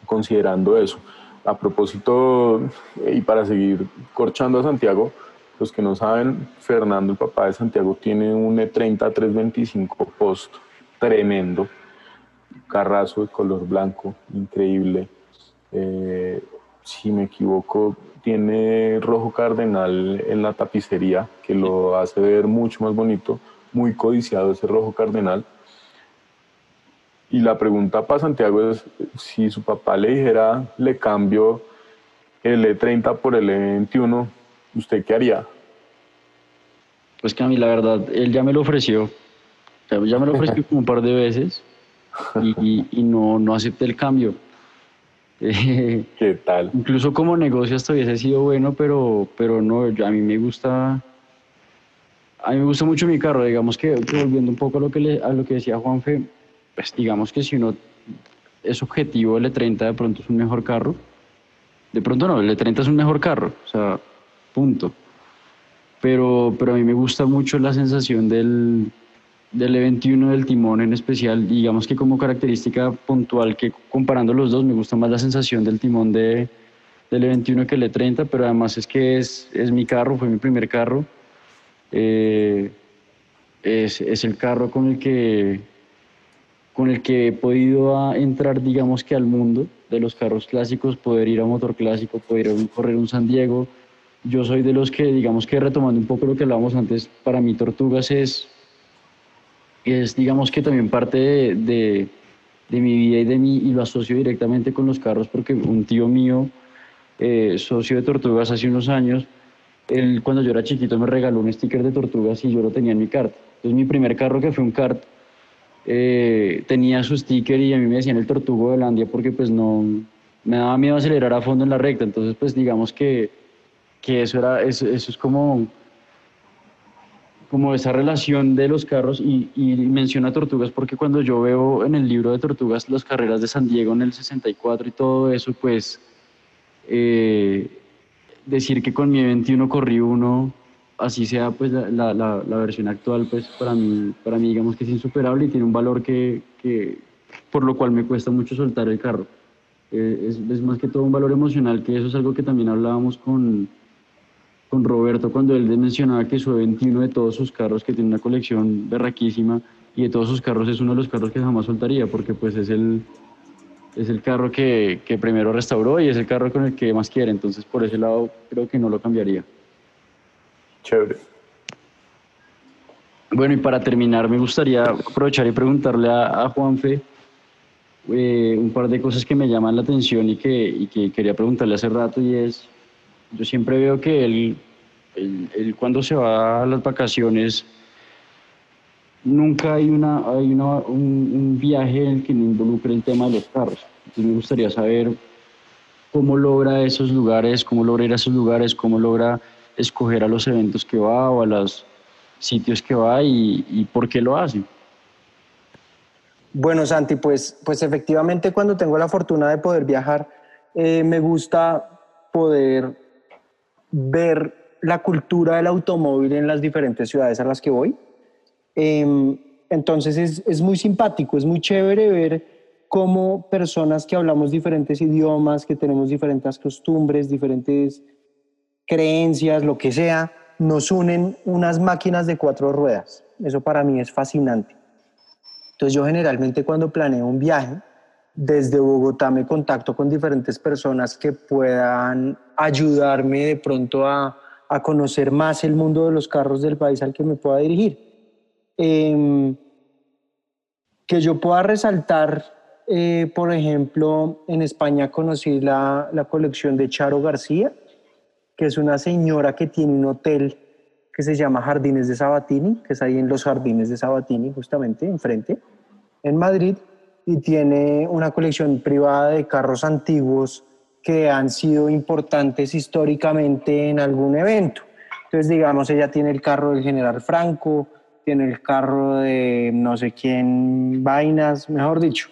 considerando eso. A propósito, y para seguir corchando a Santiago, los que no saben, Fernando, el papá de Santiago, tiene un E30 325 Post tremendo, carrazo de color blanco, increíble. Eh, si me equivoco, tiene rojo cardenal en la tapicería, que lo hace ver mucho más bonito, muy codiciado ese rojo cardenal. Y la pregunta para Santiago es, si su papá le dijera, le cambio el E30 por el E21, ¿usted qué haría? Pues que a mí la verdad, él ya me lo ofreció, ya me lo ofreció [LAUGHS] como un par de veces y, y no, no acepté el cambio. ¿Qué tal? [LAUGHS] Incluso como negocio hasta hubiese sido bueno, pero, pero no, a mí me gusta, a mí me gusta mucho mi carro, digamos que, volviendo un poco a lo que, le, a lo que decía Juanfe, pues digamos que si uno es objetivo, el E30 de pronto es un mejor carro, de pronto no, el E30 es un mejor carro, o sea, punto. Pero, pero a mí me gusta mucho la sensación del, del E21 del timón en especial, digamos que como característica puntual que comparando los dos me gusta más la sensación del timón de, del E21 que el E30, pero además es que es, es mi carro, fue mi primer carro. Eh, es, es, el carro con el que con el que he podido entrar digamos que al mundo de los carros clásicos, poder ir a motor clásico, poder ir correr un San Diego. Yo soy de los que digamos que retomando un poco lo que hablábamos antes, para mí Tortugas es es digamos que también parte de, de, de, mi vida y de mí y lo asocio directamente con los carros porque un tío mío, eh, socio de Tortugas hace unos años, él cuando yo era chiquito me regaló un sticker de Tortugas y yo lo tenía en mi kart. Entonces mi primer carro que fue un kart eh, tenía su sticker y a mí me decían el Tortugo de Landia porque pues no, me daba miedo acelerar a fondo en la recta. Entonces pues digamos que, que eso, era, eso, eso es como como esa relación de los carros y, y, menciona Tortugas porque cuando yo veo en el libro de Tortugas las carreras de San Diego en el 64 y todo eso, pues eh, decir que con mi 21 corrí uno, así sea pues la, la, la, versión actual, pues para mí, para mí digamos que es insuperable y tiene un valor que, que por lo cual me cuesta mucho soltar el carro. Eh, es, es más que todo un valor emocional, que eso es algo que también hablábamos con con Roberto cuando él mencionaba que su 21 de todos sus carros, que tiene una colección berraquísima, y de todos sus carros es uno de los carros que jamás soltaría, porque pues es el, es el carro que, que primero restauró y es el carro con el que más quiere, entonces por ese lado creo que no lo cambiaría. Chévere. Bueno, y para terminar, me gustaría aprovechar y preguntarle a, a Juanfe eh, un par de cosas que me llaman la atención y que, y que quería preguntarle hace rato, y es, yo siempre veo que él, él, él, cuando se va a las vacaciones, nunca hay, una, hay una, un, viaje en el que no involucre el tema de los carros. Entonces me gustaría saber cómo logra esos lugares, cómo logra ir a esos lugares, cómo logra escoger a los eventos que va o a los sitios que va y, y por qué lo hace. Bueno, Santi, pues, pues efectivamente cuando tengo la fortuna de poder viajar, eh, me gusta poder ver la cultura del automóvil en las diferentes ciudades a las que voy. Eh, entonces es, es, muy simpático, es muy chévere ver cómo personas que hablamos diferentes idiomas, que tenemos diferentes costumbres, diferentes creencias, lo que sea, nos unen unas máquinas de cuatro ruedas. Eso para mí es fascinante. Entonces yo generalmente cuando planeo un viaje, desde Bogotá me contacto con diferentes personas que puedan ayudarme de pronto a, a, conocer más el mundo de los carros del país al que me pueda dirigir. Em, que yo pueda resaltar, eh, por ejemplo, en España conocí la, la colección de Charo García, que es una señora que tiene un hotel que se llama Jardines de Sabatini, que es ahí en los Jardines de Sabatini, justamente enfrente, en Madrid, y tiene una colección privada de carros antiguos que han sido importantes históricamente en algún evento. Entonces, digamos, ella tiene el carro del general Franco, tiene el carro de no sé quién, vainas, mejor dicho.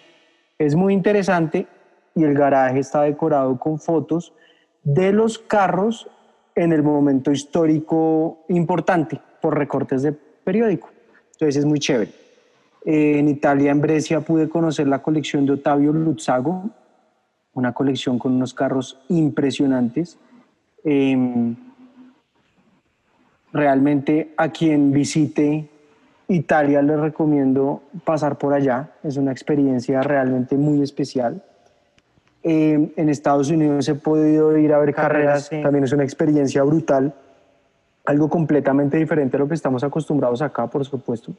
Es muy interesante y el garaje está decorado con fotos de los carros en el momento histórico importante por recortes de periódico. Entonces es muy chévere. en Italia, en Brescia, pude conocer la colección de Ottavio Luzzago, una colección con unos carros impresionantes. Em, realmente a quien visite Italia les recomiendo pasar por allá, es una experiencia realmente muy especial. Eh, en Estados Unidos he podido ir a ver carreras, también es una experiencia brutal, algo completamente diferente a lo que estamos acostumbrados acá, por supuesto.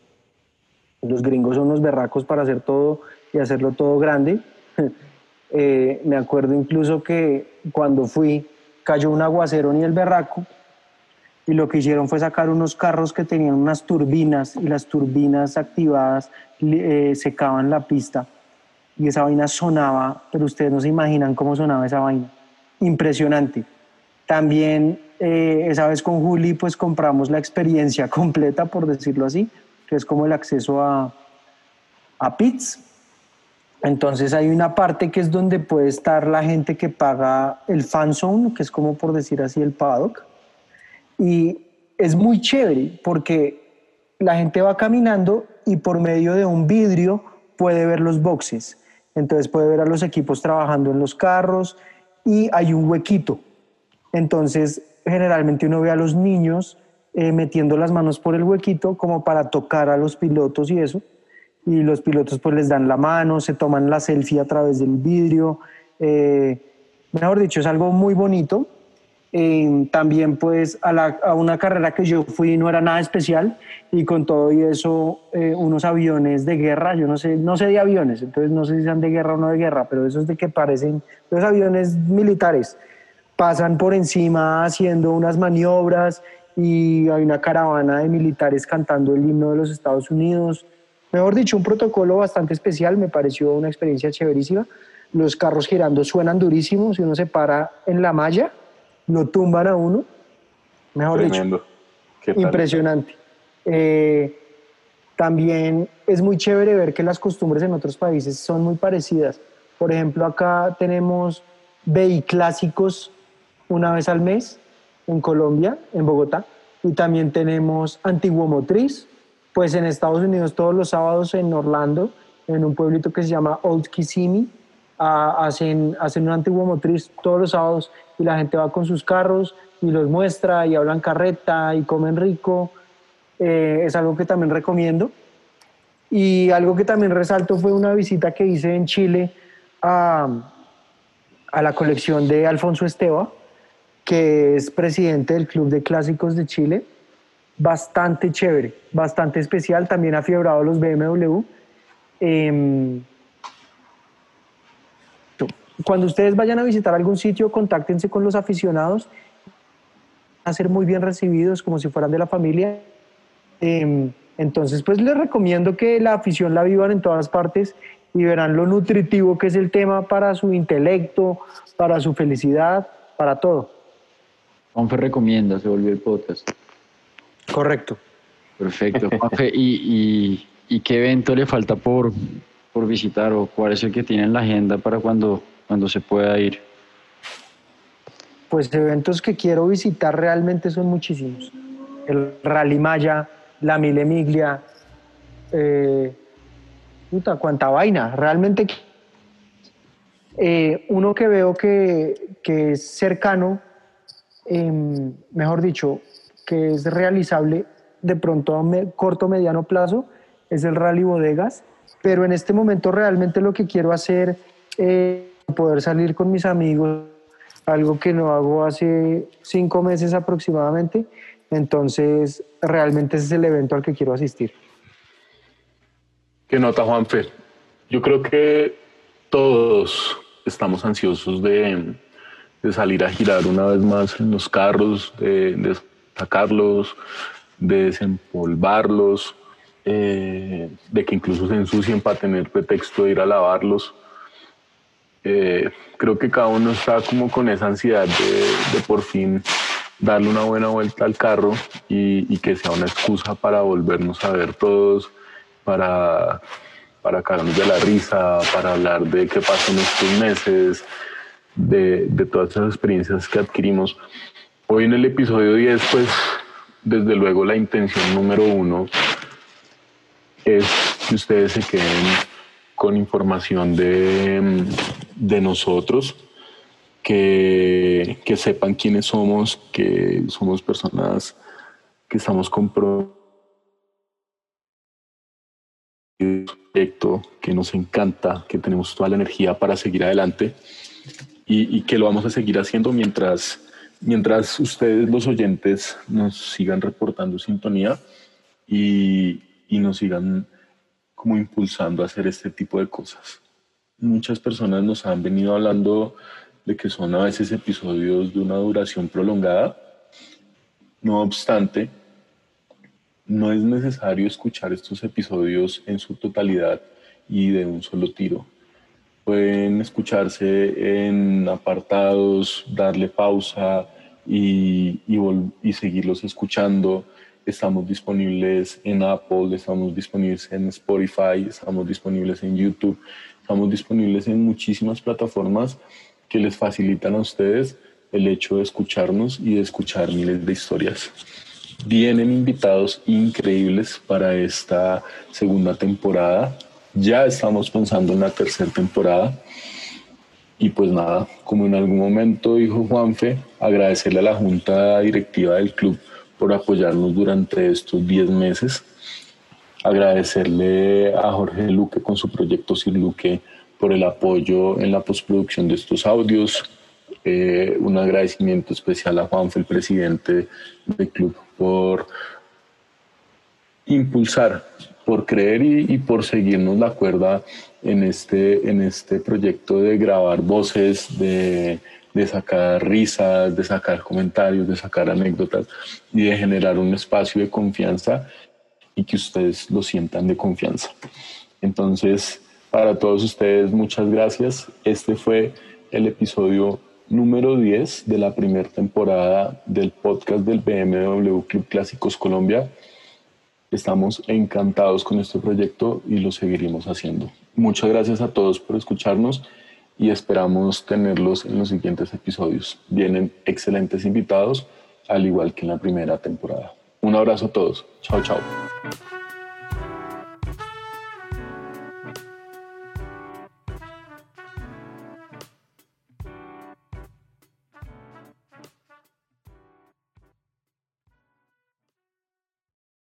Los gringos son los berracos para hacer todo y hacerlo todo grande. [LAUGHS] Eh, me acuerdo incluso que cuando fui cayó un aguacero ni el berraco y lo que hicieron fue sacar unos carros que tenían unas turbinas y las turbinas activadas eh, secaban la pista y esa vaina sonaba, pero ustedes no se imaginan cómo sonaba esa vaina. Impresionante. También eh, esa vez con Juli pues compramos la experiencia [LAUGHS] completa, por decirlo así, que es como el acceso a, a pits. Entonces hay una parte que es donde puede estar la gente que paga el fan zone, que es como por decir así el paddock. Y es muy chévere porque la gente va caminando y por medio de un vidrio puede ver los boxes. Entonces puede ver a los equipos trabajando en los carros y hay un huequito. Entonces generalmente uno ve a los niños eh, metiendo las manos por el huequito como para tocar a los pilotos y eso. Y los pilotos pues les dan la mano, se toman la selfie a través del vidrio. Eh, mejor dicho, es algo muy bonito también pues a, una carrera que yo fui no era nada especial y con todo y eso eh, unos aviones de guerra, yo no sé, no sé de aviones, entonces no sé si sean de guerra o no de guerra, pero esos de que parecen los aviones militares, pasan por encima haciendo unas maniobras y hay una caravana de militares cantando el himno de los Estados Unidos. Mejor dicho, un protocolo bastante especial, me pareció una experiencia chéverísima. Los carros girando suenan durísimos, si uno se para en la malla, lo tumban a uno. Mejor dicho, impresionante. Eh, también es muy chévere ver que las costumbres en otros países son muy parecidas. Por ejemplo, acá tenemos BI clásicos una vez al mes en Colombia, en Bogotá, y también tenemos Antiguo Motriz, pues en Estados Unidos todos los sábados en Orlando, en un pueblito que se llama Old Kissimmee, hacen, hacen un antiguo motriz todos los sábados y la gente va con sus carros y los muestra y hablan carreta y comen rico. Eh, es algo que también recomiendo. Y algo que también resalto fue una visita que hice en Chile a, a la colección de Alfonso Esteba, que es presidente del Club de Clásicos de Chile. Bastante chévere, bastante especial. También ha fiebrado los BMW. Eh, cuando ustedes vayan a visitar algún sitio, contáctense con los aficionados, a ser muy bien recibidos como si fueran de la familia. Em, entonces, pues les recomiendo que la afición la vivan en todas partes y verán lo nutritivo que es el tema para su intelecto, para su felicidad, para todo. Juanfe recomienda, se volvió el podcast. Correcto. Perfecto. Juanfe, ¿y, y, qué evento le falta por, por visitar o cuál es el que tiene en la agenda para cuando cuando se pueda ir? Pues eventos que quiero visitar realmente son muchísimos. El Rally Maya, la Mille Miglia, eh, puta, cuánta vaina. Realmente eh, uno que veo que, que es cercano, em, mejor dicho, que es realizable de pronto a corto mediano plazo, es el Rally Bodegas. Pero en este momento realmente lo que quiero hacer eh, poder salir con mis amigos, algo que no hago hace cinco meses aproximadamente. Entonces, realmente ese es el evento al que quiero asistir. ¿Qué nota, Juanfe? Yo creo que todos estamos ansiosos de, salir a girar una vez más en los carros, de, sacarlos, de desempolvarlos, eh, de que incluso se ensucien para tener pretexto de ir a lavarlos. Eh, creo que cada uno está como con esa ansiedad de, por fin darle una buena vuelta al carro y, que sea una excusa para volvernos a ver todos, para para cagarnos de la risa, para hablar de qué pasó en estos meses, de todas esas experiencias que adquirimos. Hoy en el episodio 10, pues desde luego la intención número uno es que ustedes se queden con información de, de nosotros, que, que, sepan quiénes somos, que somos personas que estamos comprometidos proyecto que nos encanta, que tenemos toda la energía para seguir adelante y, que lo vamos a seguir haciendo mientras, mientras ustedes, los oyentes, nos sigan reportando sintonía y, y nos sigan como impulsando a hacer este tipo de cosas. Muchas personas nos han venido hablando de que son a veces episodios de una duración prolongada. No obstante, no es necesario escuchar estos episodios en su totalidad y de un solo tiro. Pueden escucharse en apartados, darle pausa y, y, seguirlos escuchando. Estamos disponibles en Apple, estamos disponibles en Spotify, estamos disponibles en YouTube, estamos disponibles en muchísimas plataformas que les facilitan a ustedes el hecho de escucharnos y de escuchar miles de historias. Vienen invitados increíbles para esta segunda temporada. Ya estamos pensando en la tercera temporada. Y pues nada, como en algún momento dijo Juanfe, agradecerle a la junta directiva del club por apoyarnos durante estos 10 meses. Agradecerle a Jorge Luque con su proyecto Sir Luque por el apoyo en la postproducción de estos audios. Eh, un agradecimiento especial a Juanfe, el presidente del club, por impulsar, por creer y, por seguirnos la cuerda en este, en este proyecto de grabar voces, de, de sacar risas, de sacar comentarios, de sacar anécdotas y de generar un espacio de confianza y que ustedes lo sientan de confianza. Entonces, para todos ustedes, muchas gracias. Este fue el episodio número 10 de la primera temporada del podcast del BMW Club Clásicos Colombia. Estamos encantados con este proyecto y lo seguiremos haciendo. Muchas gracias a todos por escucharnos y esperamos tenerlos en los siguientes episodios. Vienen excelentes invitados, al igual que en la primera temporada. Un abrazo a todos. Chao, chao.